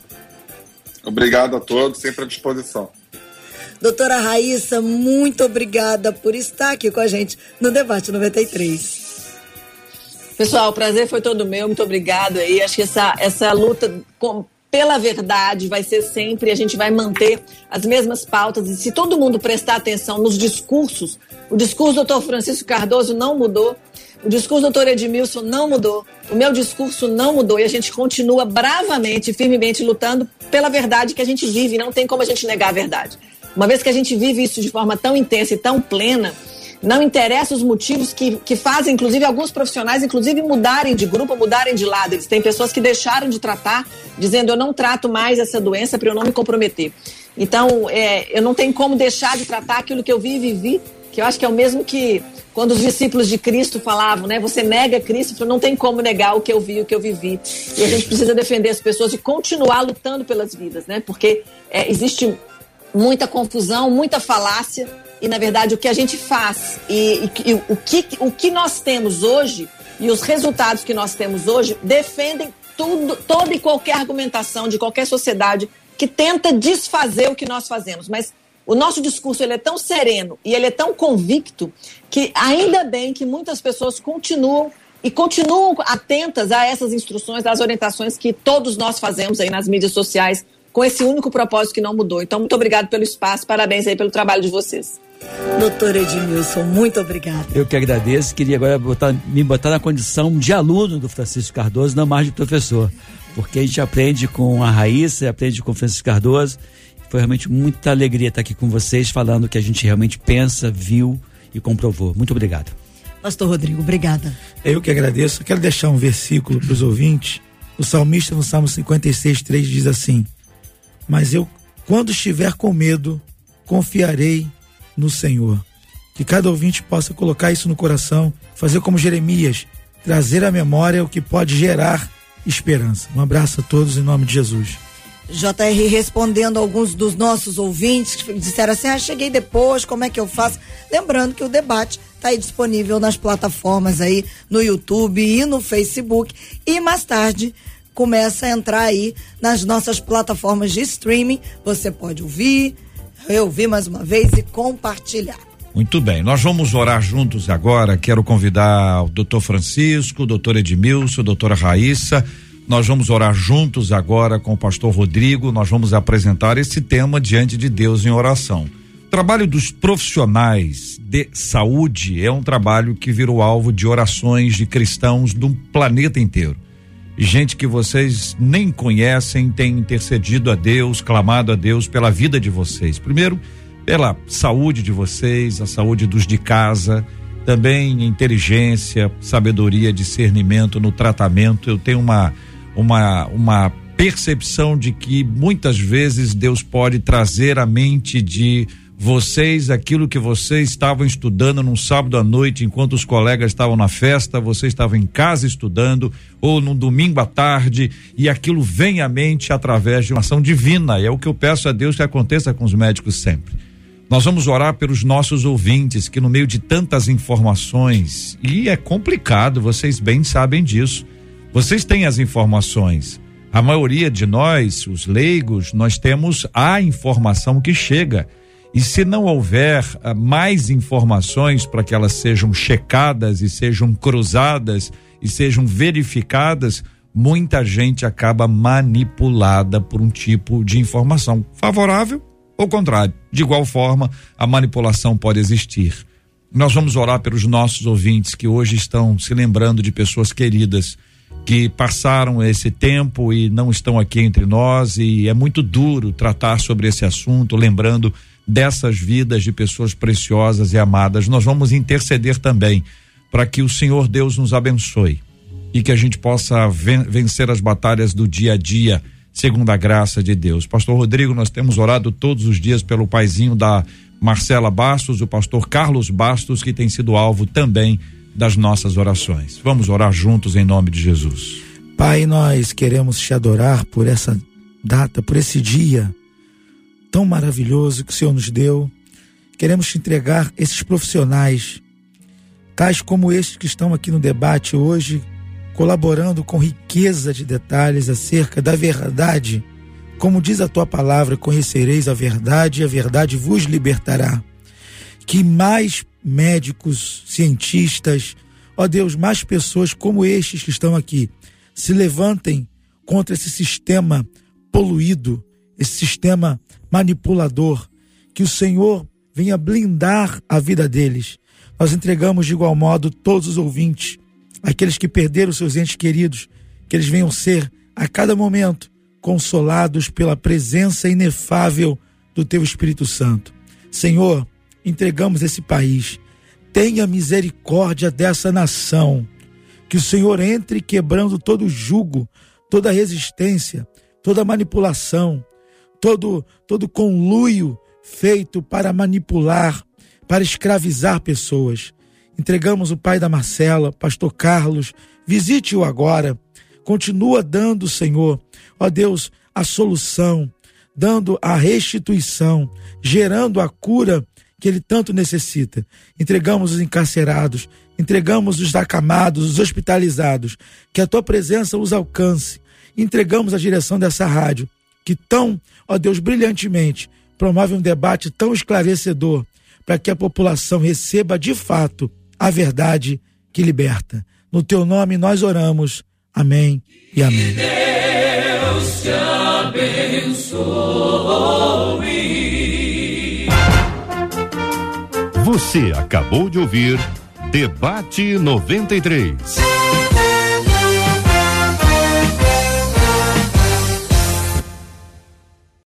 Obrigado a todos, sempre à disposição. Doutora Raíssa, muito obrigada por estar aqui com a gente no Debate 93. Pessoal, o prazer foi todo meu, muito obrigado aí. Acho que essa, essa luta com, pela verdade vai ser sempre, a gente vai manter as mesmas pautas. E se todo mundo prestar atenção nos discursos, o discurso do doutor Francisco Cardoso não mudou, o discurso do doutor Edmilson não mudou, o meu discurso não mudou e a gente continua bravamente, firmemente lutando pela verdade que a gente vive. Não tem como a gente negar a verdade. Uma vez que a gente vive isso de forma tão intensa e tão plena, não interessa os motivos que, que fazem, inclusive, alguns profissionais, inclusive, mudarem de grupo, mudarem de lado. Eles têm pessoas que deixaram de tratar, dizendo eu não trato mais essa doença para eu não me comprometer. Então, é, eu não tenho como deixar de tratar aquilo que eu vi e vivi, que eu acho que é o mesmo que quando os discípulos de Cristo falavam, né? Você nega Cristo, não tem como negar o que eu vi, o que eu vivi. E a gente precisa defender as pessoas e continuar lutando pelas vidas, né? Porque é, existe muita confusão, muita falácia e na verdade o que a gente faz e, e, e, o, que, o que nós temos hoje e os resultados que nós temos hoje defendem tudo, toda e qualquer argumentação de qualquer sociedade que tenta desfazer o que nós fazemos. Mas o nosso discurso ele é tão sereno e ele é tão convicto que ainda bem que muitas pessoas continuam e continuam atentas a essas instruções, às orientações que todos nós fazemos aí nas mídias sociais com esse único propósito que não mudou. Então, muito obrigado pelo espaço, parabéns aí pelo trabalho de vocês. Doutor Edmilson, muito obrigada. Eu que agradeço, queria agora botar, me botar na condição de aluno do Francisco Cardoso, não mais de professor, porque a gente aprende com a Raíssa, aprende com o Francisco Cardoso. Foi realmente muita alegria estar aqui com vocês, falando o que a gente realmente pensa, viu e comprovou. Muito obrigado. Pastor Rodrigo, obrigada. Eu que agradeço. quero deixar um versículo para os ouvintes. O salmista no Salmo 56, 3 diz assim: Mas eu, quando estiver com medo, confiarei no Senhor. Que cada ouvinte possa colocar isso no coração, fazer como Jeremias, trazer à memória o que pode gerar esperança. Um abraço a todos em nome de Jesus. JR respondendo alguns dos nossos ouvintes que disseram assim: ah, cheguei depois, como é que eu faço? Lembrando que o debate está aí disponível nas plataformas aí, no YouTube e no Facebook. E mais tarde começa a entrar aí nas nossas plataformas de streaming. Você pode ouvir, ouvir mais uma vez e compartilhar. Muito bem, nós vamos orar juntos agora. Quero convidar o doutor Francisco, o doutor Edmilson, a doutora Raíssa. Nós vamos orar juntos agora com o pastor Rodrigo. Nós vamos apresentar esse tema diante de Deus em oração. O trabalho dos profissionais de saúde é um trabalho que virou alvo de orações de cristãos do planeta inteiro. Gente que vocês nem conhecem tem intercedido a Deus, clamado a Deus pela vida de vocês. Primeiro, pela saúde de vocês, a saúde dos de casa, também inteligência, sabedoria, discernimento no tratamento. Eu tenho uma uma uma percepção de que muitas vezes Deus pode trazer a mente de vocês aquilo que vocês estavam estudando num sábado à noite enquanto os colegas estavam na festa, você estava em casa estudando ou num domingo à tarde e aquilo vem à mente através de uma ação divina. E é o que eu peço a Deus que aconteça com os médicos sempre. Nós vamos orar pelos nossos ouvintes que no meio de tantas informações e é complicado, vocês bem sabem disso. Vocês têm as informações. A maioria de nós, os leigos, nós temos a informação que chega e se não houver uh, mais informações para que elas sejam checadas e sejam cruzadas e sejam verificadas, muita gente acaba manipulada por um tipo de informação favorável ou contrário. De igual forma, a manipulação pode existir. Nós vamos orar pelos nossos ouvintes que hoje estão se lembrando de pessoas queridas que passaram esse tempo e não estão aqui entre nós e é muito duro tratar sobre esse assunto, lembrando dessas vidas de pessoas preciosas e amadas. Nós vamos interceder também para que o Senhor Deus nos abençoe e que a gente possa vencer as batalhas do dia a dia, segundo a graça de Deus. Pastor Rodrigo, nós temos orado todos os dias pelo paizinho da Marcela Bastos, o pastor Carlos Bastos, que tem sido alvo também das nossas orações. Vamos orar juntos em nome de Jesus. Pai, nós queremos te adorar por essa data, por esse dia tão maravilhoso que o Senhor nos deu. Queremos te entregar esses profissionais, tais como estes que estão aqui no debate hoje, colaborando com riqueza de detalhes acerca da verdade. Como diz a tua palavra, conhecereis a verdade e a verdade vos libertará. Que mais médicos, cientistas, ó Deus, mais pessoas como estes que estão aqui se levantem contra esse sistema poluído, esse sistema manipulador, que o Senhor venha blindar a vida deles. Nós entregamos de igual modo todos os ouvintes, aqueles que perderam seus entes queridos, que eles venham ser a cada momento consolados pela presença inefável do teu Espírito Santo. Senhor, entregamos esse país. Tenha misericórdia dessa nação. Que o Senhor entre quebrando todo jugo, toda resistência, toda manipulação, todo todo conluio feito para manipular, para escravizar pessoas. Entregamos o pai da Marcela, pastor Carlos, visite-o agora. Continua dando, Senhor, ó Deus, a solução, dando a restituição, gerando a cura que ele tanto necessita. Entregamos os encarcerados, entregamos os acamados, os hospitalizados, que a tua presença os alcance. Entregamos a direção dessa rádio, que tão, ó Deus, brilhantemente promove um debate tão esclarecedor para que a população receba de fato a verdade que liberta. No teu nome nós oramos. Amém e amém. Deus te abençoe. Você acabou de ouvir Debate 93.